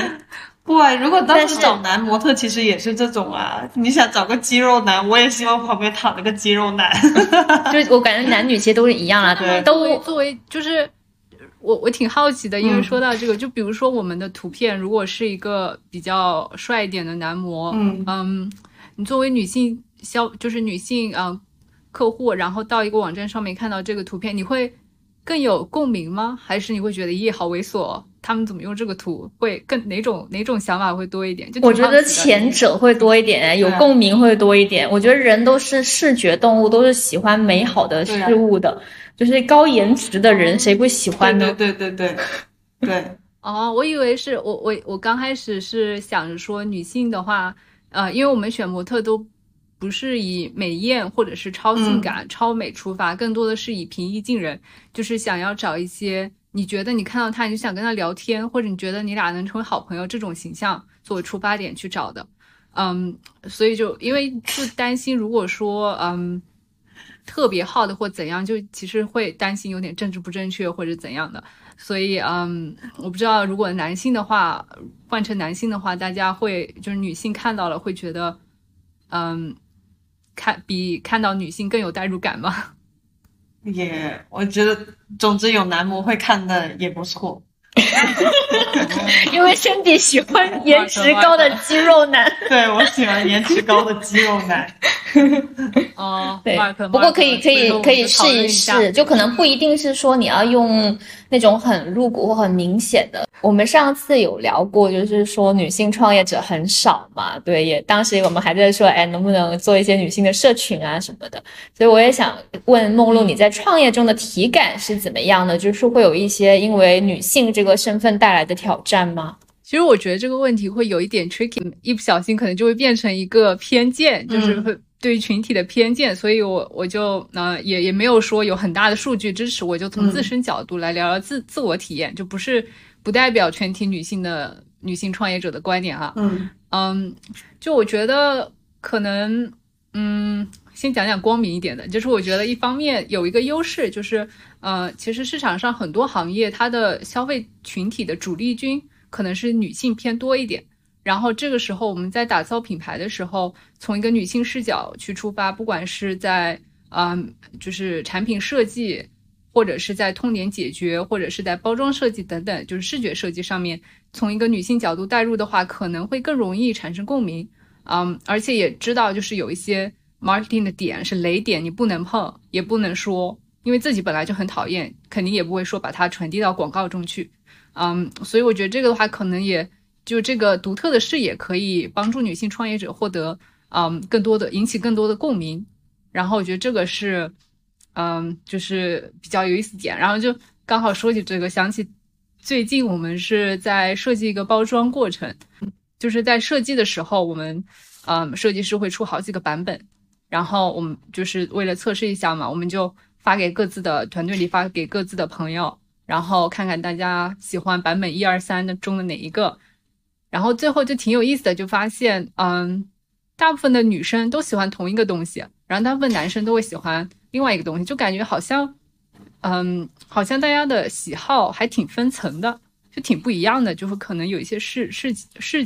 [SPEAKER 4] 不，如果当时找男模特，其实也是这种啊。你想找个肌肉男，我也希望旁边躺着个肌肉男。
[SPEAKER 3] 就我感觉男女其实都是一样啊，
[SPEAKER 1] 对，都作为就是我我挺好奇的，因为说到这个，就比如说我们的图片，如果是一个比较帅一点的男模，嗯嗯。你作为女性消，就是女性啊客户，然后到一个网站上面看到这个图片，你会更有共鸣吗？还是你会觉得咦，好猥琐？他们怎么用这个图？会更哪种哪种想法会多一点？就
[SPEAKER 3] 我觉得前者会多一点，有共鸣会多一点。我觉得人都是视觉动物，都是喜欢美好的事物的，就是高颜值的人谁不喜欢
[SPEAKER 4] 呢？对对对对对。<laughs>
[SPEAKER 1] 哦，我以为是我我我刚开始是想着说女性的话。呃，因为我们选模特都不是以美艳或者是超性感、超美出发，更多的是以平易近人，就是想要找一些你觉得你看到他你就想跟他聊天，或者你觉得你俩能成为好朋友这种形象作为出发点去找的。嗯，所以就因为就担心，如果说嗯特别好的或怎样，就其实会担心有点政治不正确或者怎样的。所以，嗯，我不知道如果男性的话换成男性的话，大家会就是女性看到了会觉得，嗯，看比看到女性更有代入感吗？<laughs>
[SPEAKER 4] 也，我觉得，总之有男模会看的也不错。<laughs> <laughs>
[SPEAKER 3] 因为身体喜欢颜值高的肌肉男，
[SPEAKER 4] 对我喜欢颜值高的肌肉男。<laughs>
[SPEAKER 1] 哦，
[SPEAKER 3] 对不过可以可以可以试一试，就可能不一定是说你要用那种很露骨或很明显的。我们上次有聊过，就是说女性创业者很少嘛，对，也当时我们还在说，哎，能不能做一些女性的社群啊什么的。所以我也想问梦露，你在创业中的体感是怎么样的？就是会有一些因为女性这个身份带来的挑战吗？
[SPEAKER 1] 其实我觉得这个问题会有一点 tricky，一不小心可能就会变成一个偏见，就是
[SPEAKER 4] 嗯
[SPEAKER 1] 会对于群体的偏见，所以我我就呃也也没有说有很大的数据支持，我就从
[SPEAKER 4] 嗯
[SPEAKER 1] 自身角度来聊聊自、自我体验，就不是不代表全体女性的女性创业者的观点啊。
[SPEAKER 4] 嗯
[SPEAKER 1] 嗯，就我觉得可能，嗯，先讲讲光明一点的，就是我觉得一方面有一个优势，就是呃，其实市场上很多行业它的消费群体的主力军可能是女性偏多一点。然后这个时候我们在打造品牌的时候，从一个女性视角去出发，不管是在嗯，就是产品设计，或者是在痛点解决，或者是在包装设计等等，就是视觉设计上面，从一个女性角度带入的话，可能会更容易产生共鸣。嗯，而且也知道就是有一些 marketing 的点是雷点，你不能碰，也不能说，因为自己本来就很讨厌，肯定也不会说把它传递到广告中去。嗯，所以我觉得这个的话，可能也就这个独特的视野可以帮助女性创业者获得嗯更多的引起更多的共鸣。然后我觉得这个是嗯就是比较有意思点。然后就刚好说起这个，想起最近我们是在设计一个包装过程，就是在设计的时候，我们嗯设计师会出好几个版本，然后我们就是为了测试一下嘛，我们就发给各自的团队里发给各自的朋友，然后看看大家喜欢版本一二三的中的哪一个，然后最后就挺有意思的，就发现嗯大部分的女生都喜欢同一个东西，然后大部分男生都会喜欢另外一个东西，就感觉好像嗯好像大家的喜好还挺分层的。就挺不一样的，就是可能有一些视视视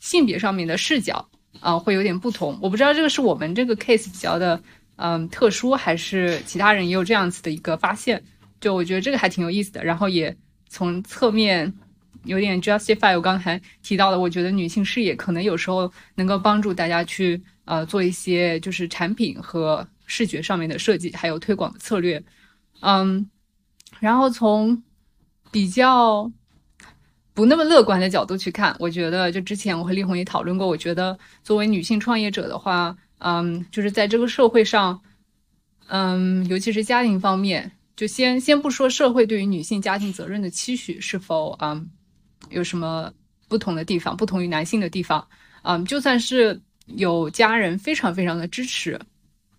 [SPEAKER 1] 性别上面的视角啊、会有点不同。我不知道这个是我们这个 case 比较的嗯特殊，还是其他人也有这样子的一个发现。就我觉得这个还挺有意思的，然后也从侧面有点 justify 我刚才提到的，我觉得女性视野可能有时候能够帮助大家去呃做一些就是产品和视觉上面的设计，还有推广的策略。嗯，然后从比较不那么乐观的角度去看，我觉得就之前我和丽红也讨论过，我觉得作为女性创业者的话，嗯，就是在这个社会上，嗯，尤其是家庭方面，就先先不说社会对于女性家庭责任的期许是否嗯有什么不同的地方，不同于男性的地方，嗯，就算是有家人非常非常的支持，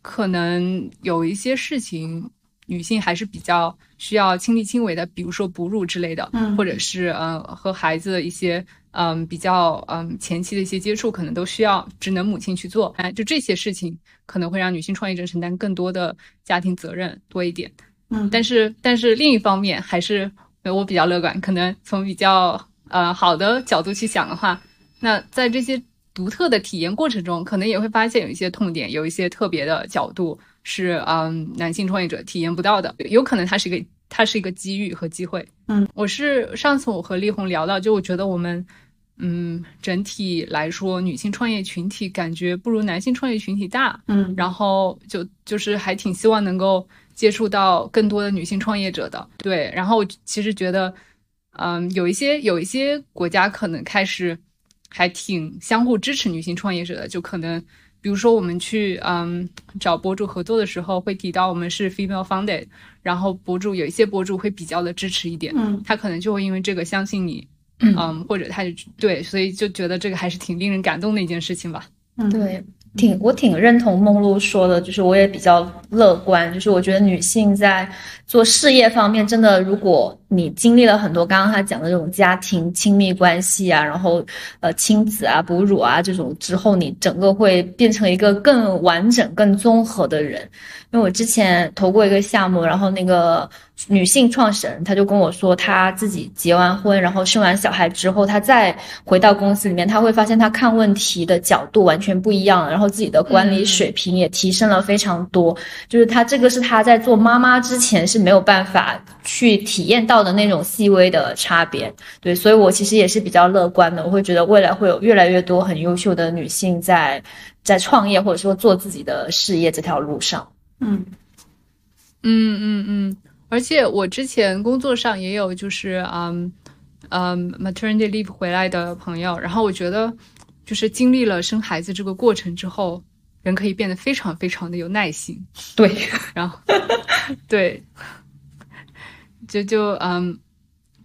[SPEAKER 1] 可能有一些事情女性还是比较需要亲力亲为的，比如说哺乳之类的，
[SPEAKER 4] 嗯
[SPEAKER 1] 或者是嗯和孩子的一些嗯比较嗯前期的一些接触，可能都需要只能母亲去做。哎，就这些事情可能会让女性创业者承担更多的家庭责任多一点。
[SPEAKER 4] 嗯
[SPEAKER 1] 但是但是另一方面还是呃我比较乐观，可能从比较呃好的角度去想的话，那在这些独特的体验过程中，可能也会发现有一些痛点，有一些特别的角度是嗯男性创业者体验不到的，有可能它是一个它是一个机遇和机会。
[SPEAKER 4] 嗯，
[SPEAKER 1] 我是上次我和丽红聊到，就我觉得我们嗯整体来说，女性创业群体感觉不如男性创业群体大。
[SPEAKER 4] 嗯
[SPEAKER 1] 然后就就是还挺希望能够接触到更多的女性创业者的，对。然后我其实觉得，嗯，有一些有一些国家可能开始还挺相互支持女性创业者的，就可能比如说我们去嗯找博主合作的时候，会提到我们是 female founded，然后博主有一些博主会比较的支持一点，
[SPEAKER 4] 嗯
[SPEAKER 1] 他可能就会因为这个相信你，<clears throat>
[SPEAKER 3] 嗯
[SPEAKER 1] 嗯，或者他就对，所以就觉得这个还是挺令人感动的一件事情吧。
[SPEAKER 4] 嗯，
[SPEAKER 3] 对，挺我挺认同梦露说的，就是我也比较乐观，就是我觉得女性在做事业方面，真的如果你经历了很多刚刚他讲的这种家庭亲密关系啊，然后呃亲子啊、哺乳啊这种之后，你整个会变成一个更完整、更综合的人。因为我之前投过一个项目，然后那个女性创始人，她就跟我说，她自己结完婚，然后生完小孩之后，她再回到公司里面，她会发现她看问题的角度完全不一样了，然后自己的管理水平也提升了非常多。就是她这个是她在做妈妈之前是没有办法去体验到的那种细微的差别。对，所以我其实也是比较乐观的，我会觉得未来会有越来越多很优秀的女性在在创业或者说做自己的事业这条路上。
[SPEAKER 4] 嗯
[SPEAKER 1] 嗯嗯嗯，而且我之前工作上也有就是嗯嗯 maternity leave 回来的朋友，然后我觉得就是经历了生孩子这个过程之后，人可以变得非常非常的有耐心。
[SPEAKER 3] 对，<laughs>
[SPEAKER 1] 然后对，就就嗯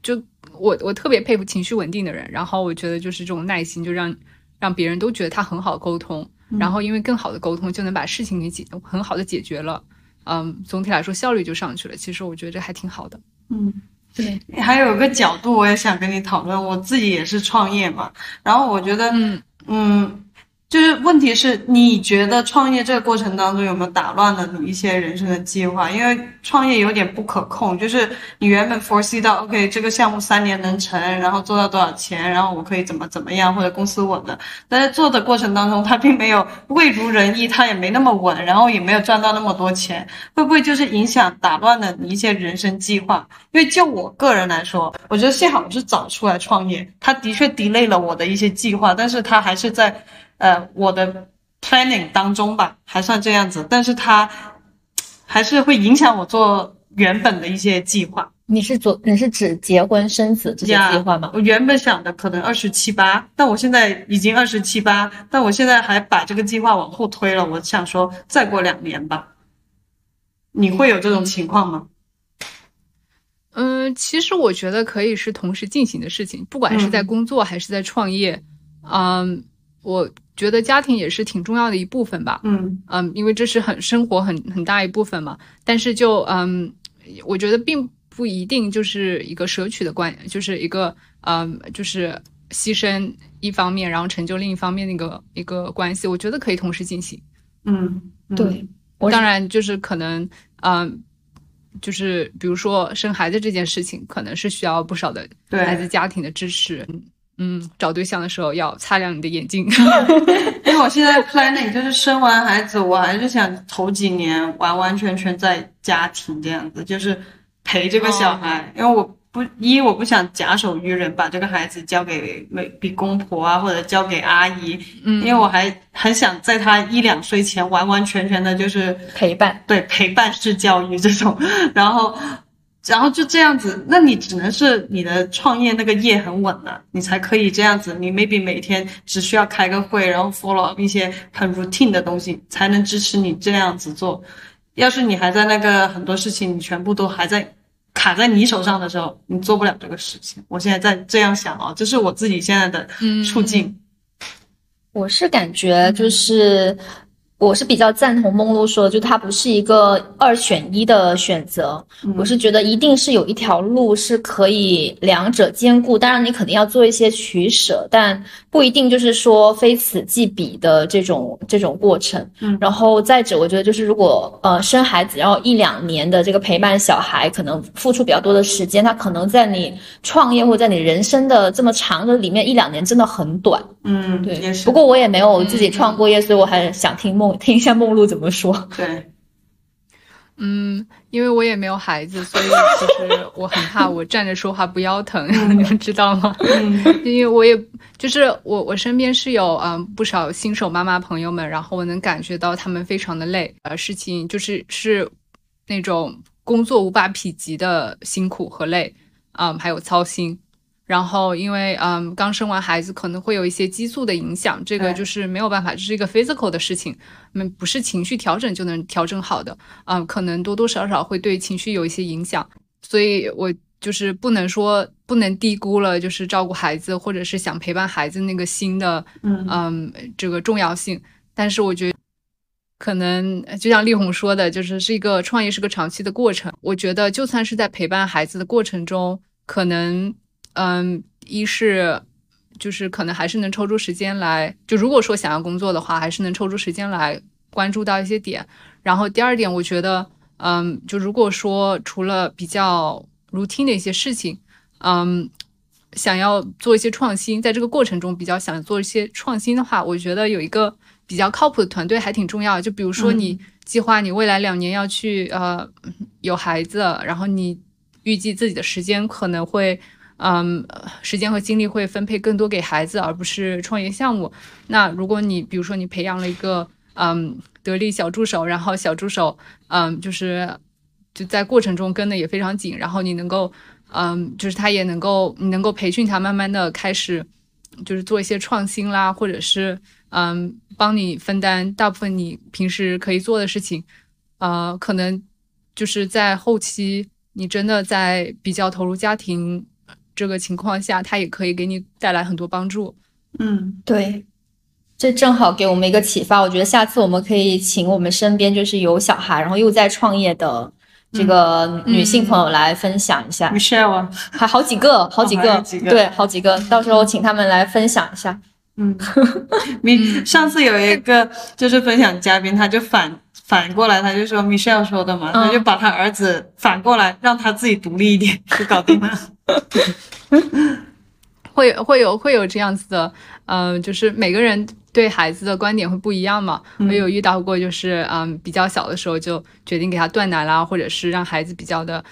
[SPEAKER 1] 就我我特别佩服情绪稳定的人，然后我觉得就是这种耐心，就让让别人都觉得他很好沟通。然后因为更好的沟通，就能把事情给解很好的解决了，嗯，总体来说效率就上去了。其实我觉得这还挺好的。
[SPEAKER 4] 嗯，对。还有一个角度，我也想跟你讨论。我自己也是创业嘛，然后我觉得，
[SPEAKER 1] 嗯
[SPEAKER 4] 嗯。就是问题是，你觉得创业这个过程当中有没有打乱了你一些人生的计划？因为创业有点不可控，就是你原本 foresee 到，OK，这个项目三年能成，然后做到多少钱，然后我可以怎么怎么样，或者公司稳的。但是做的过程当中，它并没有未如人意，它也没那么稳，然后也没有赚到那么多钱，会不会就是影响打乱了你一些人生计划？因为就我个人来说，我觉得幸好我是早出来创业，它的确 delay 了我的一些计划，但是它还是在。呃，我的 planning 当中吧，还算这样子，但是它还是会影响我做原本的一些计划。
[SPEAKER 3] 你是做你是指结婚生子这些计划吗？
[SPEAKER 4] 我原本想的可能二十七八，但我现在已经二十七八，但我现在还把这个计划往后推了。我想说再过两年吧。你会有这种情况吗？
[SPEAKER 1] 嗯，其实我觉得可以是同时进行的事情，不管是在工作还是在创业，嗯，我。觉得家庭也是挺重要的一部分吧，
[SPEAKER 4] 嗯
[SPEAKER 1] 嗯，因为这是很生活很很大一部分嘛。但是就嗯，我觉得并不一定就是一个舍取的关，就是一个嗯，就是牺牲一方面，然后成就另一方面的一个一个关系。我觉得可以同时进行。
[SPEAKER 4] 嗯，
[SPEAKER 3] 对，
[SPEAKER 1] 当然就是可能嗯，就是比如说生孩子这件事情，可能是需要不少的来自家庭的支持。嗯，找对象的时候要擦亮你的眼睛，<laughs>
[SPEAKER 4] 因为我现在 planning 就是生完孩子，我还是想头几年完完全全在家庭这样子，就是陪这个小孩，因为我不一我不想假手于人，把这个孩子交给美比公婆啊，或者交给阿姨，
[SPEAKER 1] 嗯，
[SPEAKER 4] 因为我还很想在他一两岁前完完全全的就是
[SPEAKER 3] 陪伴，
[SPEAKER 4] 对陪伴式教育这种，然后。然后就这样子，那你只能是你的创业那个业很稳了，你才可以这样子。你 maybe 每天只需要开个会，然后 follow 一些很 routine 的东西，才能支持你这样子做。要是你还在那个很多事情，你全部都还在卡在你手上的时候，你做不了这个事情。我现在在这样想啊，这是我自己现在的处境。
[SPEAKER 3] 我是感觉就是。我是比较赞同梦露说的，就它不是一个二选一的选择。我是觉得一定是有一条路是可以两者兼顾，当然你肯定要做一些取舍，但不一定就是说非此即彼的这种这种过程。
[SPEAKER 4] 嗯，
[SPEAKER 3] 然后再者，我觉得就是如果呃生孩子，然后一两年的这个陪伴小孩，可能付出比较多的时间，他可能在你创业或者在你人生的这么长的里面一两年真的很短。
[SPEAKER 4] 嗯，
[SPEAKER 3] 对。不过我也没有自己创过业，所以我还想听梦。听一下梦露怎么说？
[SPEAKER 4] 对，
[SPEAKER 1] 嗯，因为我也没有孩子，所以其实我很怕我站着说话不腰疼，<laughs> 你们知道吗？
[SPEAKER 4] 嗯，
[SPEAKER 1] 因为我也就是我，我身边是有嗯不少新手妈妈朋友们，然后我能感觉到他们非常的累，呃，事情就是是那种工作无法匹及的辛苦和累，嗯，还有操心。然后，因为嗯，刚生完孩子可能会有一些激素的影响，这个就是没有办法，这是一个 physical 的事情，嗯，不是情绪调整就能调整好的，嗯，可能多多少少会对情绪有一些影响，所以我就是不能说不能低估了，就是照顾孩子或者是想陪伴孩子那个心的，
[SPEAKER 4] 嗯
[SPEAKER 1] 嗯，这个重要性。但是我觉得，可能就像丽红说的，就是是一个创业是个长期的过程。我觉得就算是在陪伴孩子的过程中，可能嗯，一是就是可能还是能抽出时间来，就如果说想要工作的话，还是能抽出时间来关注到一些点。然后第二点，我觉得嗯，就如果说除了比较 routine 的一些事情，嗯，想要做一些创新，在这个过程中比较想做一些创新的话，我觉得有一个。比较靠谱的团队还挺重要，就比如说你计划你未来两年要去呃有孩子，然后你预计自己的时间可能会嗯时间和精力会分配更多给孩子，而不是创业项目。那如果你比如说你培养了一个嗯得力小助手，然后小助手嗯就是就在过程中跟的也非常紧，然后你能够嗯就是他也能够你能够培训他慢慢的开始就是做一些创新啦，或者是。嗯，帮你分担大部分你平时可以做的事情，呃，可能就是在后期你真的在比较投入家庭这个情况下，他也可以给你带来很多帮助。
[SPEAKER 4] 嗯，
[SPEAKER 3] 对，这正好给我们一个启发。我觉得下次我们可以请我们身边就是有小孩，然后又在创业的这个女性朋友来分享一下。
[SPEAKER 4] Michelle，<laughs>
[SPEAKER 3] 还好几个，好几个，对，好几个，到时候请他们来分享一下。
[SPEAKER 4] 嗯，<laughs> 你上次有一个就是分享嘉宾，他就反反过来，他就说 Michelle 说的嘛，他就把他儿子反过来，让他自己独立一点，<laughs> 就搞定了。<laughs>
[SPEAKER 1] 会会有会有这样子的，嗯，就是每个人对孩子的观点会不一样嘛。我有遇到过，就是嗯，比较小的时候就决定给他断奶啦，或者是让孩子比较的，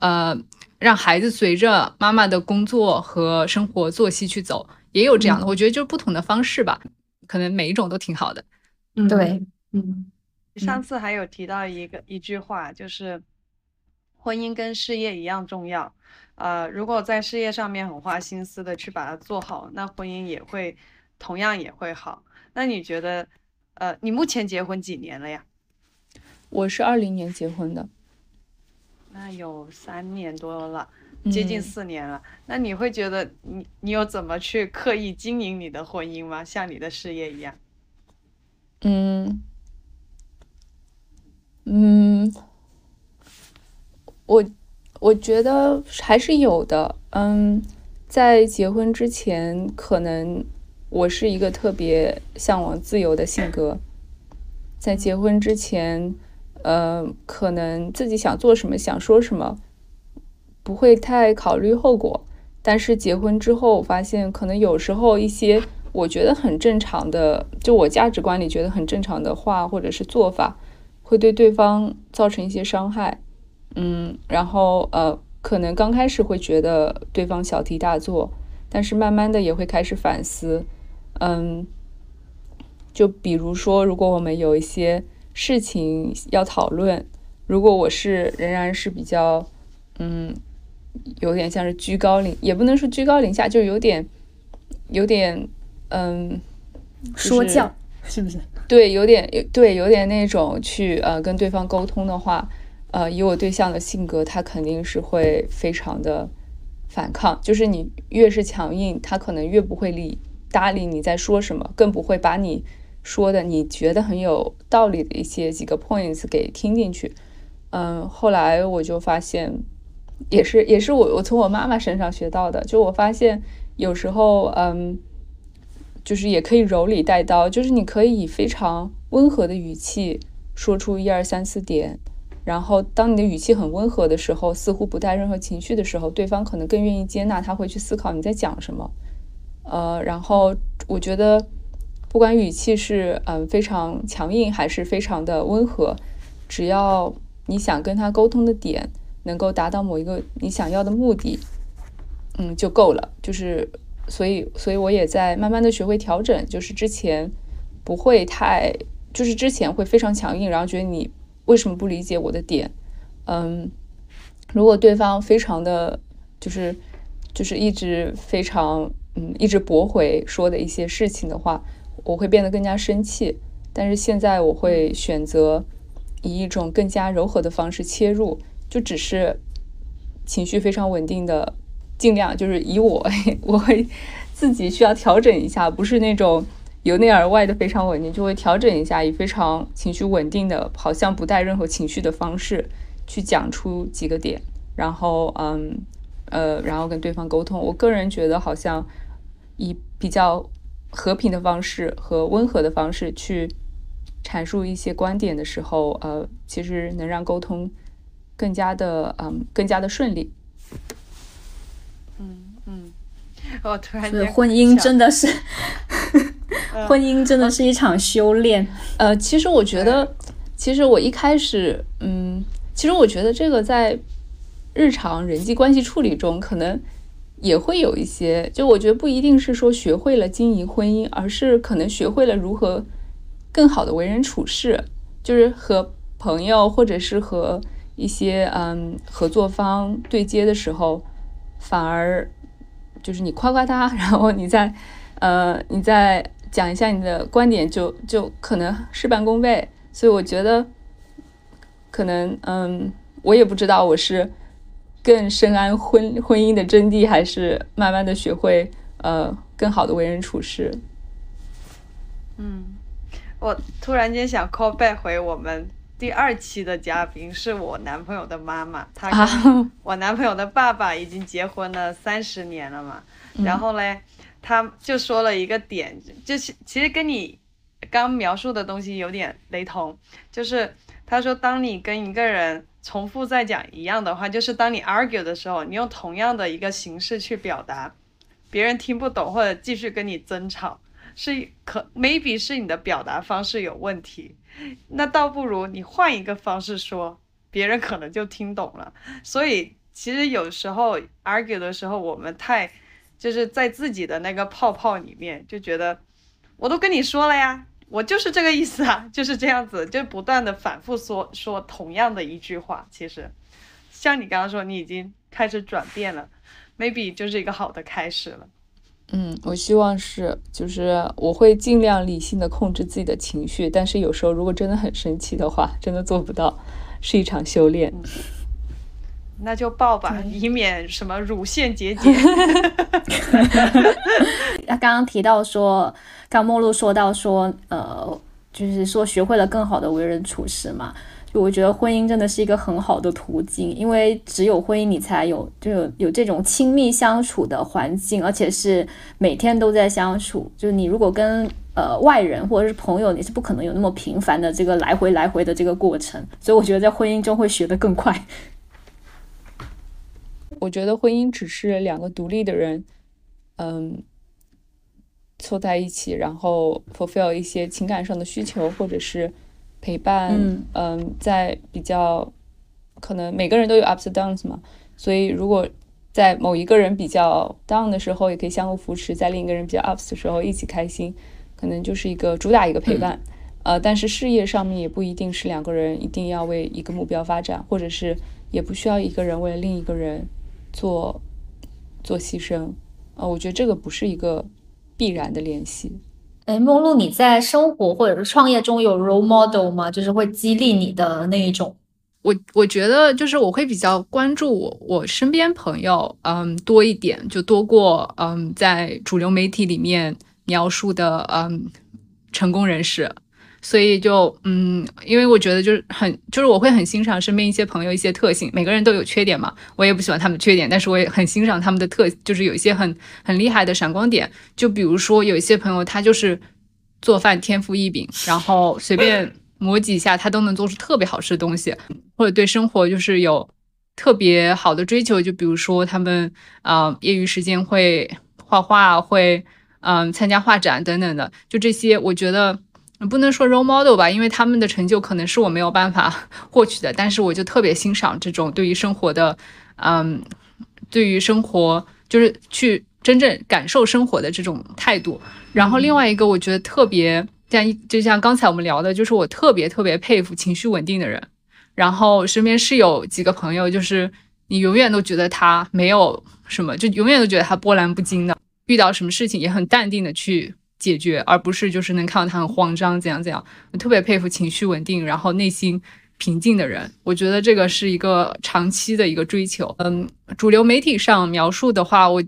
[SPEAKER 1] 呃，让孩子随着妈妈的工作和生活作息去走。也有这样的，我觉得就是不同的方式吧，可能每一种都挺好的。
[SPEAKER 3] 嗯，对，
[SPEAKER 4] 嗯。上次还有提到一个一句话，就是婚姻跟事业一样重要。呃，如果在事业上面很花心思的去把它做好，那婚姻也会同样也会好。那你觉得，呃，你目前结婚几年了呀？
[SPEAKER 1] 我是二零年结婚的，
[SPEAKER 4] 那有三年多了。接近四年了，那你会觉得你你有怎么去刻意经营你的婚姻吗？像你的事业一样？
[SPEAKER 1] 嗯嗯，我我觉得还是有的。嗯，在结婚之前，可能我是一个特别向往自由的性格。在结婚之前，呃，可能自己想做什么，想说什么。不会太考虑后果，但是结婚之后我发现，可能有时候一些我觉得很正常的，就我价值观里觉得很正常的话或者是做法，会对对方造成一些伤害。嗯，然后呃，可能刚开始会觉得对方小题大做，但是慢慢的也会开始反思。嗯，就比如说，如果我们有一些事情要讨论，如果我是仍然是比较嗯。有点像是居高临，也不能说居高临下，就有点，有点，嗯，
[SPEAKER 3] 说教 <laughs>
[SPEAKER 1] 是不是？对，有点，对，有点那种去呃跟对方沟通的话，呃，以我对象的性格，他肯定是会非常的反抗。就是你越是强硬，他可能越不会理搭理你在说什么，更不会把你说的你觉得很有道理的一些几个 points 给听进去。嗯，后来我就发现。也是，也是我我从我妈妈身上学到的。就我发现，有时候，嗯，就是也可以柔里带刀，就是你可以以非常温和的语气说出一二三四点，然后当你的语气很温和的时候，似乎不带任何情绪的时候，对方可能更愿意接纳，他会去思考你在讲什么。呃，然后我觉得，不管语气是嗯非常强硬还是非常的温和，只要你想跟他沟通的点。能够达到某一个你想要的目的，嗯，就够了。就是，所以，所以我也在慢慢的学会调整。就是之前不会太，就是之前会非常强硬，然后觉得你为什么不理解我的点？嗯，如果对方非常的，就是就是一直非常嗯一直驳回说的一些事情的话，我会变得更加生气。但是现在我会选择以一种更加柔和的方式切入。就只是情绪非常稳定的，尽量就是以我 <laughs> 我会自己需要调整一下，不是那种由内而外的非常稳定，就会调整一下，以非常情绪稳定的，好像不带任何情绪的方式去讲出几个点，然后嗯呃，然后跟对方沟通。我个人觉得，好像以比较和平的方式和温和的方式去阐述一些观点的时候，呃，其实能让沟通更加的嗯更加的顺利。
[SPEAKER 4] 嗯嗯，我突然
[SPEAKER 3] 觉婚姻真的是。<laughs> 婚姻真的是一场修炼。
[SPEAKER 1] 呃，其实我觉得，其实我一开始，嗯，其实我觉得这个在日常人际关系处理中，可能也会有一些。就我觉得不一定是说学会了经营婚姻，而是可能学会了如何更好的为人处事，就是和朋友或者是和一些嗯合作方对接的时候，反而就是你夸夸他，然后你再呃你再。讲一下你的观点，就就可能事半功倍。所以我觉得，可能嗯，我也不知道我是更深谙婚婚姻的真谛，还是慢慢的学会呃更好的为人处事。
[SPEAKER 4] 嗯，我突然间想 call back 回我们第二期的嘉宾，是我男朋友的妈妈，<laughs> 他跟我男朋友的爸爸已经结婚了三十年了嘛，然后嘞。他就说了一个点，就是其实跟你刚描述的东西有点雷同，就是他说，当你跟一个人重复在讲一样的话，就是当你 argue 的时候，你用同样的一个形式去表达，别人听不懂或者继续跟你争吵，是可 maybe 是你的表达方式有问题，<laughs> 那倒不如你换一个方式说，别人可能就听懂了。所以其实有时候 argue 的时候，我们太。就是在自己的那个泡泡里面，就觉得我都跟你说了呀，我就是这个意思啊，<laughs> 就是这样子，就不断的反复说说同样的一句话。其实，像你刚刚说，你已经开始转变了，maybe 就是一个好的开始了。
[SPEAKER 1] 嗯，我希望是，就是我会尽量理性的控制自己的情绪，但是有时候如果真的很生气的话，真的做不到，是一场修炼。
[SPEAKER 4] 那就抱吧，以免什么乳腺结 <laughs> 节。<laughs>
[SPEAKER 3] 他刚刚提到说，刚梦露说到说，呃，就是说学会了更好的为人处事嘛。我觉得婚姻真的是一个很好的途径，因为只有婚姻你才有就有有这种亲密相处的环境，而且是每天都在相处。就是你如果跟呃外人或者是朋友，你是不可能有那么频繁的这个来回来回的这个过程。所以我觉得在婚姻中会学得更快。<laughs>
[SPEAKER 1] 我觉得婚姻只是两个独立的人，嗯，凑在一起，然后 fulfill 一些情感上的需求，或者是陪伴，嗯，在比较可能每个人都有 ups and downs 嘛，所以如果在某一个人比较 down 的时候，也可以相互扶持；在另一个人比较 ups 的时候，一起开心，可能就是一个主打一个陪伴。呃，但是事业上面也不一定是两个人一定要为一个目标发展，或者是也不需要一个人为了另一个人。做做牺牲，呃，我觉得这个不是一个必然的联系。
[SPEAKER 3] 哎，梦露，你在生活或者是创业中有 role model 吗？就是会激励你的那一种？
[SPEAKER 1] 我我觉得就是我会比较关注我我身边朋友，嗯，多一点，就多过嗯在主流媒体里面描述的嗯成功人士。所以就嗯，因为我觉得就是很，就是我会很欣赏身边一些朋友一些特性，每个人都有缺点嘛，我也不喜欢他们的缺点，但是我也很欣赏他们的特，就是有一些很很厉害的闪光点。就比如说有一些朋友他就是做饭天赋异禀，然后随便磨几下他都能做出特别好吃的东西，或者对生活就是有特别好的追求。就比如说他们啊，业余时间会画画，会嗯参加画展等等的，就这些，我觉得。不能说 role model 吧，因为他们的成就可能是我没有办法 <laughs> 获取的。但是我就特别欣赏这种对于生活的，嗯，对于生活就是去真正感受生活的这种态度。然后另外一个，我觉得特别像就像刚才我们聊的，就是我特别特别佩服情绪稳定的人。然后身边是有几个朋友，就是你永远都觉得他没有什么，就永远都觉得他波澜不惊的，遇到什么事情也很淡定的去。解决，而不是就是能看到他很慌张，怎样怎样。特别佩服情绪稳定，然后内心平静的人。我觉得这个是一个长期的一个追求。嗯，主流媒体上描述的话，我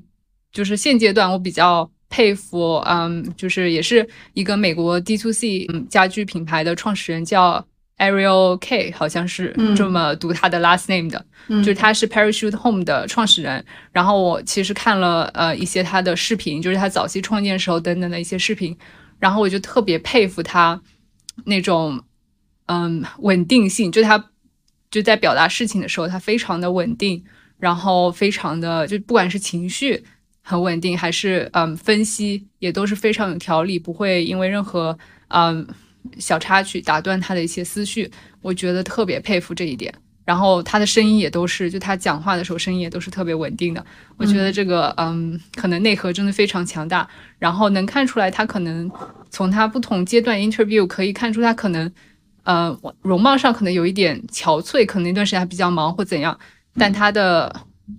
[SPEAKER 1] 就是现阶段我比较。佩服，嗯，就是也是一个美国 D two C 嗯家具品牌的创始人叫 Ariel K，好像是这么读他的 last name 的，就是他是 Parachute Home 的创始人。然后我其实看了呃一些他的视频，就是他早期创建时候等等的一些视频，然后我就特别佩服他那种嗯稳定性，就他就在表达事情的时候，他非常的稳定。然后非常的就不管是情绪很稳定，还是嗯分析也都是非常有条理，不会因为任何嗯小插曲打断他的一些思绪。我觉得特别佩服这一点。然后他的声音也都是，就他讲话的时候声音也都是特别稳定的。我觉得这个嗯可能内核真的非常强大。然后能看出来他可能从他不同阶段 interview 可以看出他可能呃容貌上可能有一点憔悴，可能那段时间还比较忙或怎样。但他的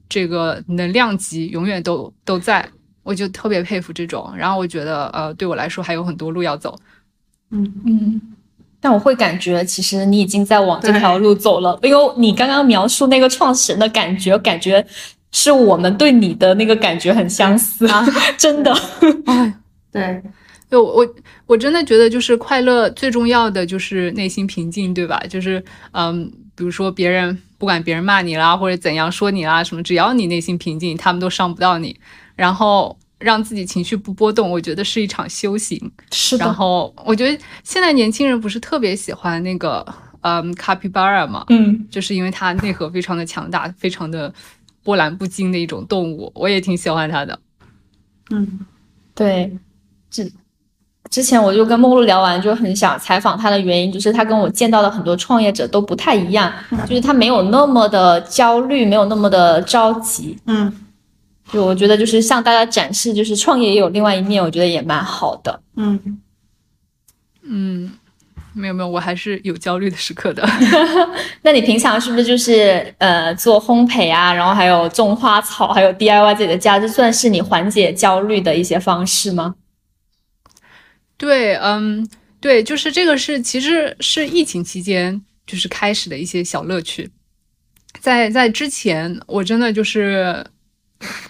[SPEAKER 1] 这个能量级永远都都在，我就特别佩服这种。然后我觉得，呃，对我来说还有很多路要走。
[SPEAKER 3] 嗯嗯，但我会感觉，其实你已经在往这条路走了。因为你刚刚描述那个创始人的感觉，感觉是我们对你的那个感觉很相似，啊 <laughs> 真的。<laughs>
[SPEAKER 4] 哎，对，
[SPEAKER 1] 就我我真的觉得，就是快乐最重要的就是内心平静，对吧？就是嗯，比如说别人。不管别人骂你啦，或者怎样说你啦，什么，只要你内心平静，他们都伤不到你。然后让自己情绪不波动，我觉得是一场修行。
[SPEAKER 3] 是
[SPEAKER 1] 的。然后我觉得现在年轻人不是特别喜欢那个，嗯，卡皮巴尔嘛，
[SPEAKER 3] 嗯，
[SPEAKER 1] 就是因为它内核非常的强大，非常的波澜不惊的一种动物，我也挺喜欢它的。
[SPEAKER 3] 嗯，对，这。之前我就跟梦露聊完，就很想采访他的原因，就是他跟我见到的很多创业者都不太一样，就是他没有那么的焦虑，没有那么的着急。
[SPEAKER 4] 嗯，
[SPEAKER 3] 就我觉得就是向大家展示，就是创业也有另外一面，我觉得也蛮好的。
[SPEAKER 4] 嗯
[SPEAKER 1] 嗯，没有没有，我还是有焦虑的时刻的。<laughs>
[SPEAKER 3] 那你平常是不是就是呃做烘焙啊，然后还有种花草，还有 DIY 自己的家，这算是你缓解焦虑的一些方式吗？
[SPEAKER 1] 对，嗯，对，就是这个是，其实是疫情期间就是开始的一些小乐趣，在在之前我真的就是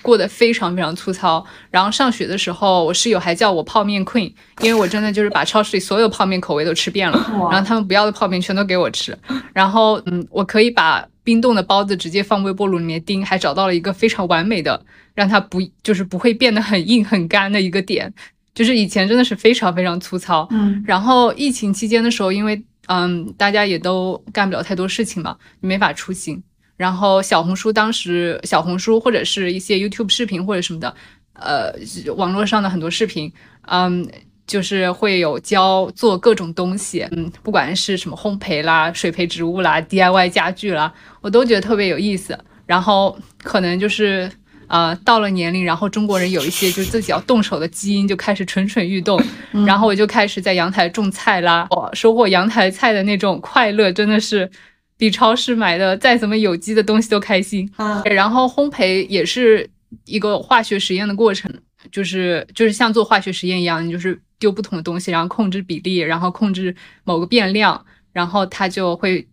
[SPEAKER 1] 过得非常非常粗糙，然后上学的时候，我室友还叫我泡面 queen，因为我真的就是把超市里所有泡面口味都吃遍了，然后他们不要的泡面全都给我吃，然后嗯，我可以把冰冻的包子直接放微波炉里面叮，还找到了一个非常完美的让它不就是不会变得很硬很干的一个点。就是以前真的是非常非常粗糙，
[SPEAKER 4] 嗯，
[SPEAKER 1] 然后疫情期间的时候，因为嗯大家也都干不了太多事情嘛，没法出行，然后小红书当时小红书或者是一些 YouTube 视频或者什么的，呃，网络上的很多视频，嗯，就是会有教做各种东西，嗯，不管是什么烘焙啦、水培植物啦、DIY 家具啦，我都觉得特别有意思，然后可能就是。呃，到了年龄，然后中国人有一些就是自己要动手的基因，就开始蠢蠢欲动。然后我就开始在阳台种菜啦，收获阳台菜的那种快乐，真的是比超市买的再怎么有机的东西都开心。啊然后烘焙也是一个化学实验的过程，就是就是像做化学实验一样，你就是丢不同的东西，然后控制比例，然后控制某个变量，然后它就会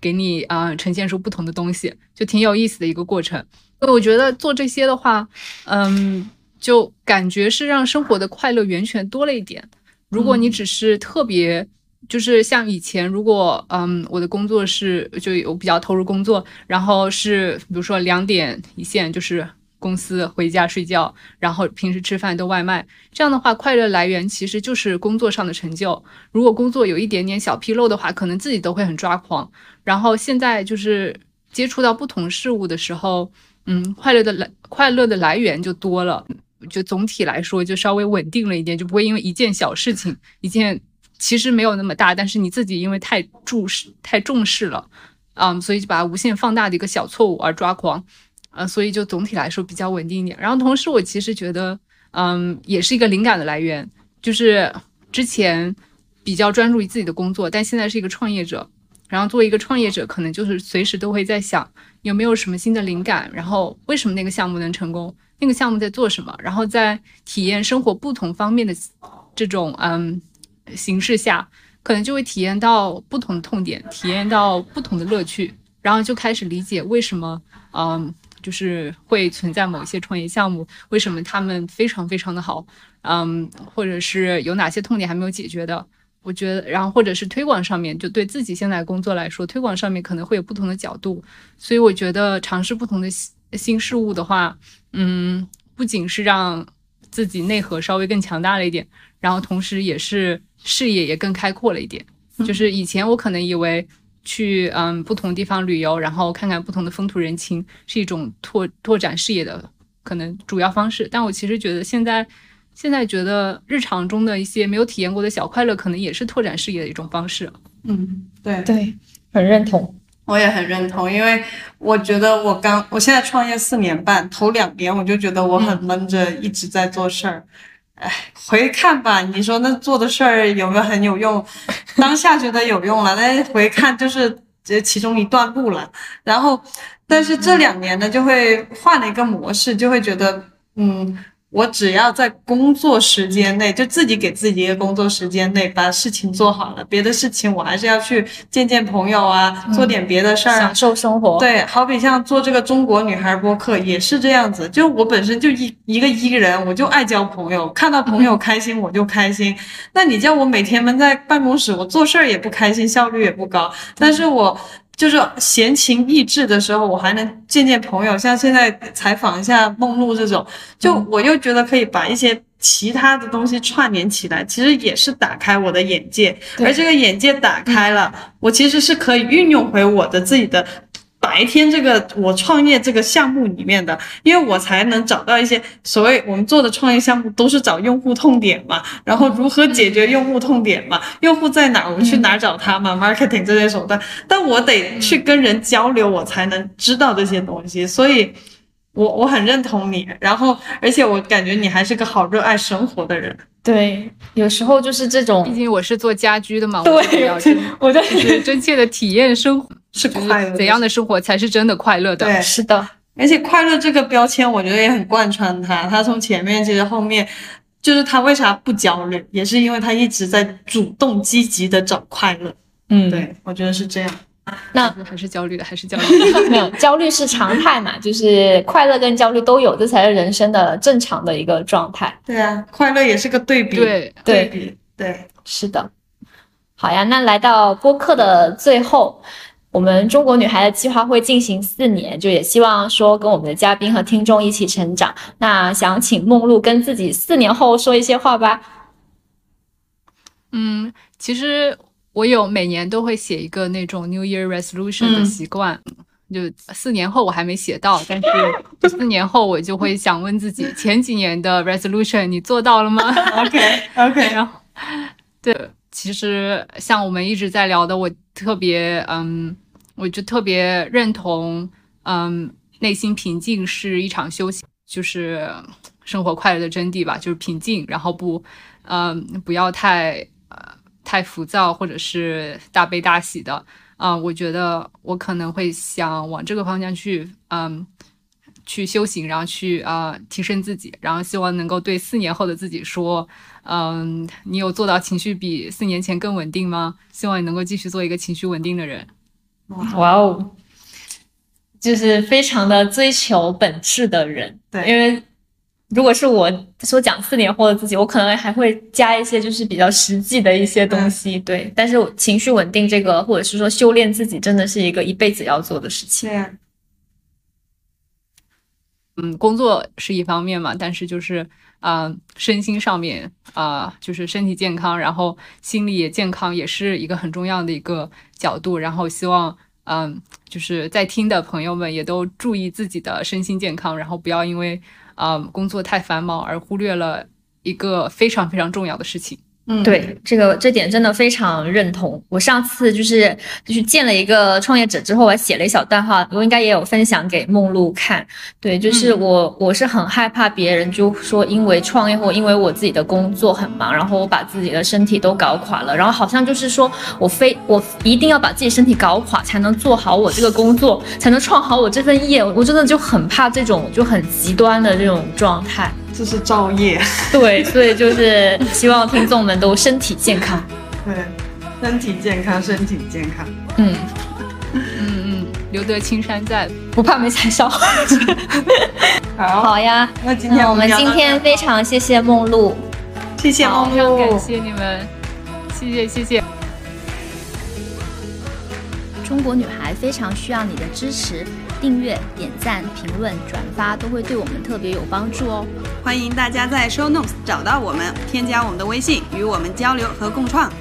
[SPEAKER 1] 给你啊呈现出不同的东西，就挺有意思的一个过程。我觉得做这些的话，嗯，就感觉是让生活的快乐源泉多了一点。如果你只是特别，就是像以前，如果嗯，我的工作是就有比较投入工作，然后是比如说两点一线，就是公司回家睡觉，然后平时吃饭都外卖，这样的话，快乐来源其实就是工作上的成就。如果工作有一点点小纰漏的话，可能自己都会很抓狂。然后现在就是接触到不同事物的时候。嗯，快乐的来快乐的来源就多了，就总体来说就稍微稳定了一点，就不会因为一件小事情，一件其实没有那么大，但是你自己因为太注视太重视了，嗯，所以就把它无限放大的一个小错误而抓狂，呃，所以就总体来说比较稳定一点。然后同时我其实觉得，嗯，也是一个灵感的来源，就是之前比较专注于自己的工作，但现在是一个创业者。然后作为一个创业者，可能就是随时都会在想有没有什么新的灵感，然后为什么那个项目能成功，那个项目在做什么，然后在体验生活不同方面的这种嗯形式下，可能就会体验到不同的痛点，体验到不同的乐趣，然后就开始理解为什么嗯就是会存在某一些创业项目，为什么他们非常非常的好，嗯，或者是有哪些痛点还没有解决的。我觉得，然后或者是推广上面，就对自己现在工作来说，推广上面可能会有不同的角度，所以我觉得尝试不同的新新事物的话，嗯，不仅是让自己内核稍微更强大了一点，然后同时也是视野也更开阔了一点。就是以前我可能以为去嗯不同地方旅游，然后看看不同的风土人情是一种拓拓展视野的可能主要方式，但我其实觉得现在。现在觉得日常中的一些没有体验过的小快乐，可能也是拓展视野的一种方式。
[SPEAKER 4] 嗯，对
[SPEAKER 3] 对，很认同，
[SPEAKER 4] 我也很认同，因为我觉得我刚我现在创业四年半，头两年我就觉得我很闷着，一直在做事儿。哎，回看吧，你说那做的事儿有没有很有用？当下觉得有用了，但是回看就是这其中一段路了。然后，但是这两年呢，就会换了一个模式，就会觉得嗯。我只要在工作时间内，就自己给自己一个工作时间内把事情做好了，别的事情我还是要去见见朋友啊，做点别的事儿，
[SPEAKER 3] 享受生活。
[SPEAKER 4] 对，好比像做这个中国女孩播客也是这样子，就我本身就一一个一个人，我就爱交朋友，看到朋友开心我就开心。那你叫我每天闷在办公室，我做事儿也不开心，效率也不高。但是我。就是闲情逸致的时候，我还能见见朋友，像现在采访一下梦露这种，就我又觉得可以把一些其他的东西串联起来，其实也是打开我的眼界，而这个眼界打开了，我其实是可以运用回我的自己的。白天这个我创业这个项目里面的，因为我才能找到一些所谓我们做的创业项目都是找用户痛点嘛，然后如何解决用户痛点嘛，用户在哪儿我们去哪儿找他嘛，marketing 这些手段，但我得去跟人交流，我才能知道这些东西，所以我我很认同你，然后而且我感觉你还是个好热爱生活的人，
[SPEAKER 3] 对，有时候就是这种，
[SPEAKER 1] 毕竟我是做家居的嘛，
[SPEAKER 3] 对，我
[SPEAKER 1] 就是真切的体验生活。
[SPEAKER 4] 是快乐，
[SPEAKER 1] 怎样的生活才是真的快乐的？
[SPEAKER 4] 对，
[SPEAKER 3] 是的。
[SPEAKER 4] 而且快乐这个标签，我觉得也很贯穿他。他从前面其实后面，就是他为啥不焦虑，也是因为他一直在主动积极的找快乐。
[SPEAKER 3] 嗯，
[SPEAKER 4] 对，我觉得是这样。
[SPEAKER 3] 那
[SPEAKER 1] 还是焦虑的，还是焦虑
[SPEAKER 3] 的。<laughs> 没有，焦虑是常态嘛，就是快乐跟焦虑都有，这才是人生的正常的一个状态。
[SPEAKER 4] 对啊，快乐也是个对比。
[SPEAKER 1] 对
[SPEAKER 4] 对比，对，
[SPEAKER 3] 是的。好呀，那来到播客的最后。我们中国女孩的计划会进行四年，就也希望说跟我们的嘉宾和听众一起成长。那想请梦露跟自己四年后说一些话吧。
[SPEAKER 1] 嗯，其实我有每年都会写一个那种 New Year Resolution 的习惯，就四年后我还没写到，<laughs> 但是四年后我就会想问自己，前几年的 Resolution 你做到了吗？<laughs>
[SPEAKER 4] OK OK，<laughs>
[SPEAKER 1] 然后对，其实像我们一直在聊的，我特别嗯。我就特别认同，嗯，内心平静是一场修行，就是生活快乐的真谛吧，就是平静，然后不，嗯，不要太呃太浮躁或者是大悲大喜的，啊，我觉得我可能会想往这个方向去，嗯，去修行，然后去啊提升自己，然后希望能够对四年后的自己说，嗯，你有做到情绪比四年前更稳定吗？希望你能够继续做一个情绪稳定的人。
[SPEAKER 3] 哇哦，就是非常的追求本质的人。
[SPEAKER 4] 对，
[SPEAKER 3] 因为如果是我说讲四年后的自己，我可能还会加一些就是比较实际的一些东西。对，但是情绪稳定这个，或者是说修炼自己，真的是一个一辈子要做的事情。
[SPEAKER 4] 对。
[SPEAKER 1] 嗯，工作是一方面嘛，但是就是。啊，身心上面啊，就是身体健康，然后心理也健康，也是一个很重要的一个角度。然后希望，嗯，就是在听的朋友们也都注意自己的身心健康，然后不要因为啊工作太繁忙而忽略了一个非常非常重要的事情。
[SPEAKER 3] 嗯，对，这个这点真的非常认同。我上次就是就是见了一个创业者之后，我还写了一小段话，我应该也有分享给梦露看。对，就是我我是很害怕别人就说因为创业或因为我自己的工作很忙，然后我把自己的身体都搞垮了，然后好像就是说我非我一定要把自己身体搞垮才能做好我这个工作，才能创好我这份业。我真的就很怕这种就很极端的这种状态。
[SPEAKER 4] 这是造业，
[SPEAKER 3] 对，所以就是希望听众们都身体健康，<laughs>
[SPEAKER 4] 对，身体健康，身体健康，
[SPEAKER 3] 嗯。
[SPEAKER 1] 嗯嗯，留得青山在，
[SPEAKER 3] 不怕没柴烧。<laughs>
[SPEAKER 4] 好，
[SPEAKER 3] 好呀，
[SPEAKER 4] 那今天
[SPEAKER 3] 我们今天非常谢谢梦露。
[SPEAKER 4] 谢谢梦
[SPEAKER 1] 非常
[SPEAKER 4] 露，
[SPEAKER 1] 感谢你们，谢谢谢谢。
[SPEAKER 3] 中国女孩非常需要你的支持，订阅、点赞、评论、转发都会对我们特别有帮助哦。
[SPEAKER 2] 欢迎大家在 Show Notes 找到我们，添加我们的微信，与我们交流和共创。